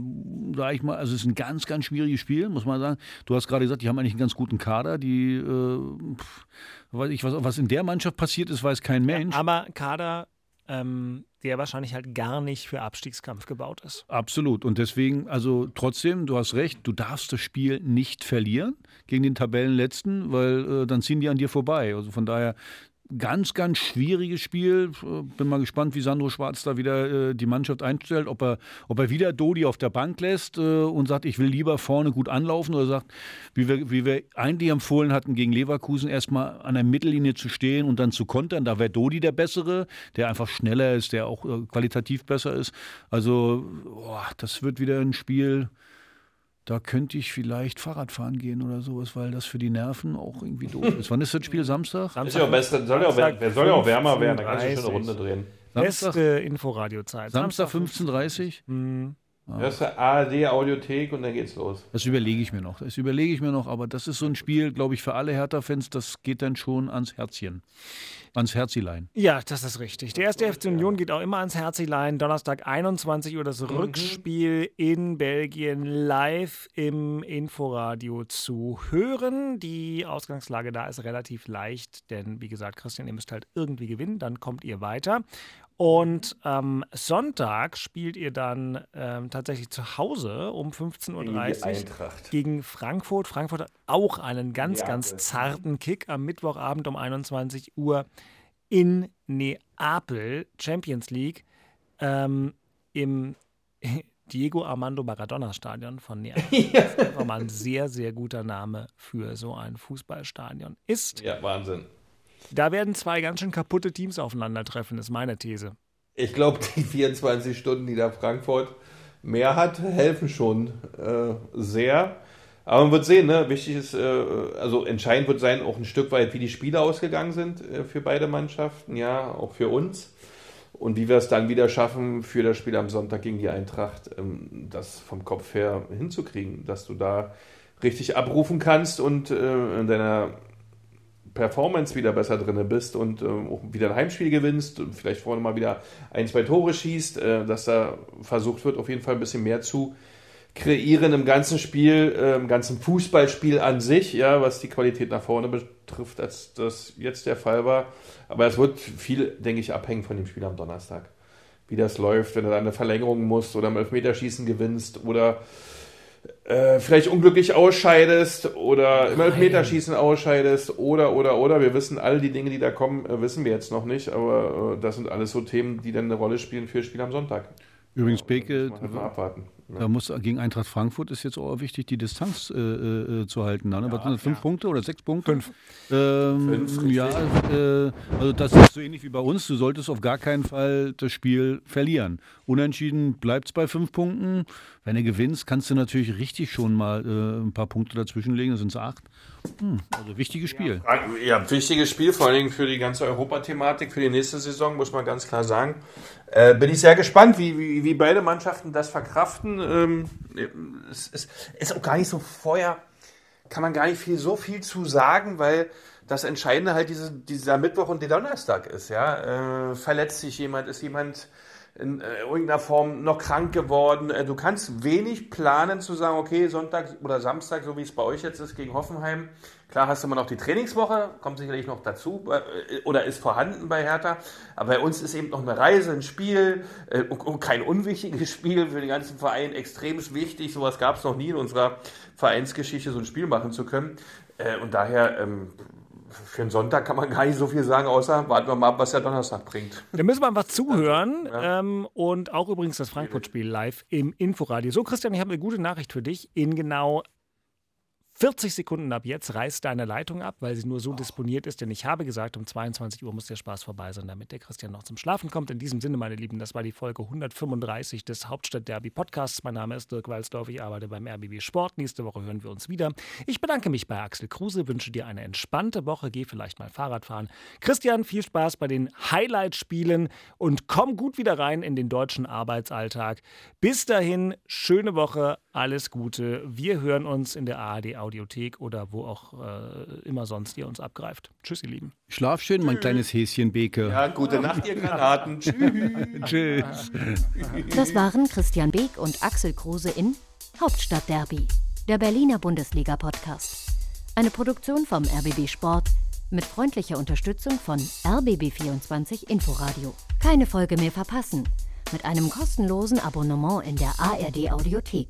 sage ich mal, also es ist ein ganz, ganz schwieriges Spiel, muss man sagen. Du hast gerade gesagt, die haben eigentlich einen ganz guten Kader. Die, äh, weiß ich, was, was in der Mannschaft passiert ist, weiß kein Mensch. Aber Kader, ähm, der wahrscheinlich halt gar nicht für Abstiegskampf gebaut ist. Absolut. Und deswegen, also trotzdem, du hast recht, du darfst das Spiel nicht verlieren gegen den Tabellenletzten, weil äh, dann ziehen die an dir vorbei. Also von daher ganz, ganz schwieriges Spiel. Bin mal gespannt, wie Sandro Schwarz da wieder äh, die Mannschaft einstellt, ob er, ob er wieder Dodi auf der Bank lässt äh, und sagt, ich will lieber vorne gut anlaufen oder sagt, wie wir, wie wir eigentlich empfohlen hatten, gegen Leverkusen erstmal an der Mittellinie zu stehen und dann zu kontern. Da wäre Dodi der Bessere, der einfach schneller ist, der auch äh, qualitativ besser ist. Also, boah, das wird wieder ein Spiel. Da könnte ich vielleicht Fahrrad fahren gehen oder sowas, weil das für die Nerven auch irgendwie doof ist. Wann ist das Spiel? Samstag? ist ja auch besser, soll ja auch, Samstag wer soll ja auch wärmer werden, dann kannst du 15:30. schon eine Runde drehen. Samstag, Beste Inforadiozeit. Samstag 15.30 Uhr? Mhm. Hörst du ARD Audiothek und dann geht's los. Das überlege ich mir noch. Das überlege ich mir noch, aber das ist so ein Spiel, glaube ich, für alle Hertha-Fans, das geht dann schon ans Herzchen. Ans Herzilein. Ja, das ist richtig. Der erste FC Union geht auch immer ans Herzilein. Donnerstag 21 Uhr das Rückspiel in Belgien live im Inforadio zu hören. Die Ausgangslage da ist relativ leicht, denn wie gesagt, Christian, ihr müsst halt irgendwie gewinnen, dann kommt ihr weiter. Und am Sonntag spielt ihr dann ähm, tatsächlich zu Hause um 15.30 Uhr gegen Frankfurt. Frankfurt hat auch einen ganz, ja, ganz zarten Kick am Mittwochabend um 21 Uhr in Neapel, Champions League, ähm, im Diego Armando Maradona Stadion von Neapel. ja. Das ist mal ein sehr, sehr guter Name für so ein Fußballstadion ist. Ja, Wahnsinn. Da werden zwei ganz schön kaputte Teams aufeinandertreffen, ist meine These. Ich glaube, die 24 Stunden, die da Frankfurt mehr hat, helfen schon äh, sehr. Aber man wird sehen, ne? wichtig ist, äh, also entscheidend wird sein, auch ein Stück weit, wie die Spiele ausgegangen sind äh, für beide Mannschaften, ja, auch für uns. Und wie wir es dann wieder schaffen, für das Spiel am Sonntag gegen die Eintracht, ähm, das vom Kopf her hinzukriegen, dass du da richtig abrufen kannst und äh, in deiner Performance wieder besser drin bist und äh, auch wieder ein Heimspiel gewinnst und vielleicht vorne mal wieder ein, zwei Tore schießt, äh, dass da versucht wird, auf jeden Fall ein bisschen mehr zu kreieren im ganzen Spiel, äh, im ganzen Fußballspiel an sich, ja, was die Qualität nach vorne betrifft, als das jetzt der Fall war. Aber es wird viel, denke ich, abhängen von dem Spiel am Donnerstag. Wie das läuft, wenn du dann eine Verlängerung musst oder im Elfmeterschießen gewinnst oder äh, vielleicht unglücklich ausscheidest oder im Elfmeterschießen ausscheidest oder, oder, oder. Wir wissen all die Dinge, die da kommen, äh, wissen wir jetzt noch nicht, aber äh, das sind alles so Themen, die dann eine Rolle spielen für das Spiel am Sonntag. Übrigens, Beke, da muss gegen Eintracht Frankfurt ist jetzt auch wichtig, die Distanz äh, äh, zu halten. Ne? Ja, Was sind das, fünf ja. Punkte oder sechs Punkte? Fünf. Ähm, fünf ja, äh, also das ist so ähnlich wie bei uns. Du solltest auf gar keinen Fall das Spiel verlieren. Unentschieden bleibt es bei fünf Punkten. Wenn du gewinnst, kannst du natürlich richtig schon mal äh, ein paar Punkte dazwischenlegen. Das sind es acht. Hm, also wichtiges Spiel. Ja, ja, wichtiges Spiel, vor allen Dingen für die ganze Europathematik, für die nächste Saison, muss man ganz klar sagen. Äh, bin ich sehr gespannt, wie, wie, wie beide Mannschaften das verkraften. Ähm, es, es ist auch gar nicht so vorher, kann man gar nicht viel, so viel zu sagen, weil das Entscheidende halt diese, dieser Mittwoch und der Donnerstag ist. Ja? Äh, verletzt sich jemand, ist jemand in äh, irgendeiner Form noch krank geworden. Äh, du kannst wenig planen zu sagen, okay, Sonntag oder Samstag, so wie es bei euch jetzt ist gegen Hoffenheim. Klar hast du immer noch die Trainingswoche, kommt sicherlich noch dazu äh, oder ist vorhanden bei Hertha. Aber bei uns ist eben noch eine Reise, ein Spiel und kein unwichtiges Spiel für den ganzen Verein, extrem wichtig. Sowas gab es noch nie in unserer Vereinsgeschichte, so ein Spiel machen zu können. Und daher ähm, für einen Sonntag kann man gar nicht so viel sagen, außer warten wir mal ab, was der Donnerstag bringt. Da müssen wir einfach zuhören ja. ähm, und auch übrigens das Frankfurt-Spiel live im Inforadio. So, Christian, ich habe eine gute Nachricht für dich. In genau 40 Sekunden ab jetzt reißt deine Leitung ab, weil sie nur so disponiert ist. Denn ich habe gesagt, um 22 Uhr muss der Spaß vorbei sein, damit der Christian noch zum Schlafen kommt. In diesem Sinne, meine Lieben, das war die Folge 135 des Hauptstadt-Derby Podcasts. Mein Name ist Dirk Walzdorf, ich arbeite beim RBB Sport. Nächste Woche hören wir uns wieder. Ich bedanke mich bei Axel Kruse, wünsche dir eine entspannte Woche, geh vielleicht mal Fahrrad fahren. Christian, viel Spaß bei den Highlight-Spielen und komm gut wieder rein in den deutschen Arbeitsalltag. Bis dahin, schöne Woche, alles Gute. Wir hören uns in der ARD Audiothek oder wo auch äh, immer sonst ihr uns abgreift. Tschüss, ihr Lieben. Schlaf schön, mein kleines Häschen Beke. Ja, gute Nacht, ihr Granaten. Tschüss. Das waren Christian Beek und Axel Kruse in Hauptstadt Derby, der Berliner Bundesliga-Podcast. Eine Produktion vom RBB Sport mit freundlicher Unterstützung von RBB24 Inforadio. Keine Folge mehr verpassen mit einem kostenlosen Abonnement in der ARD Audiothek.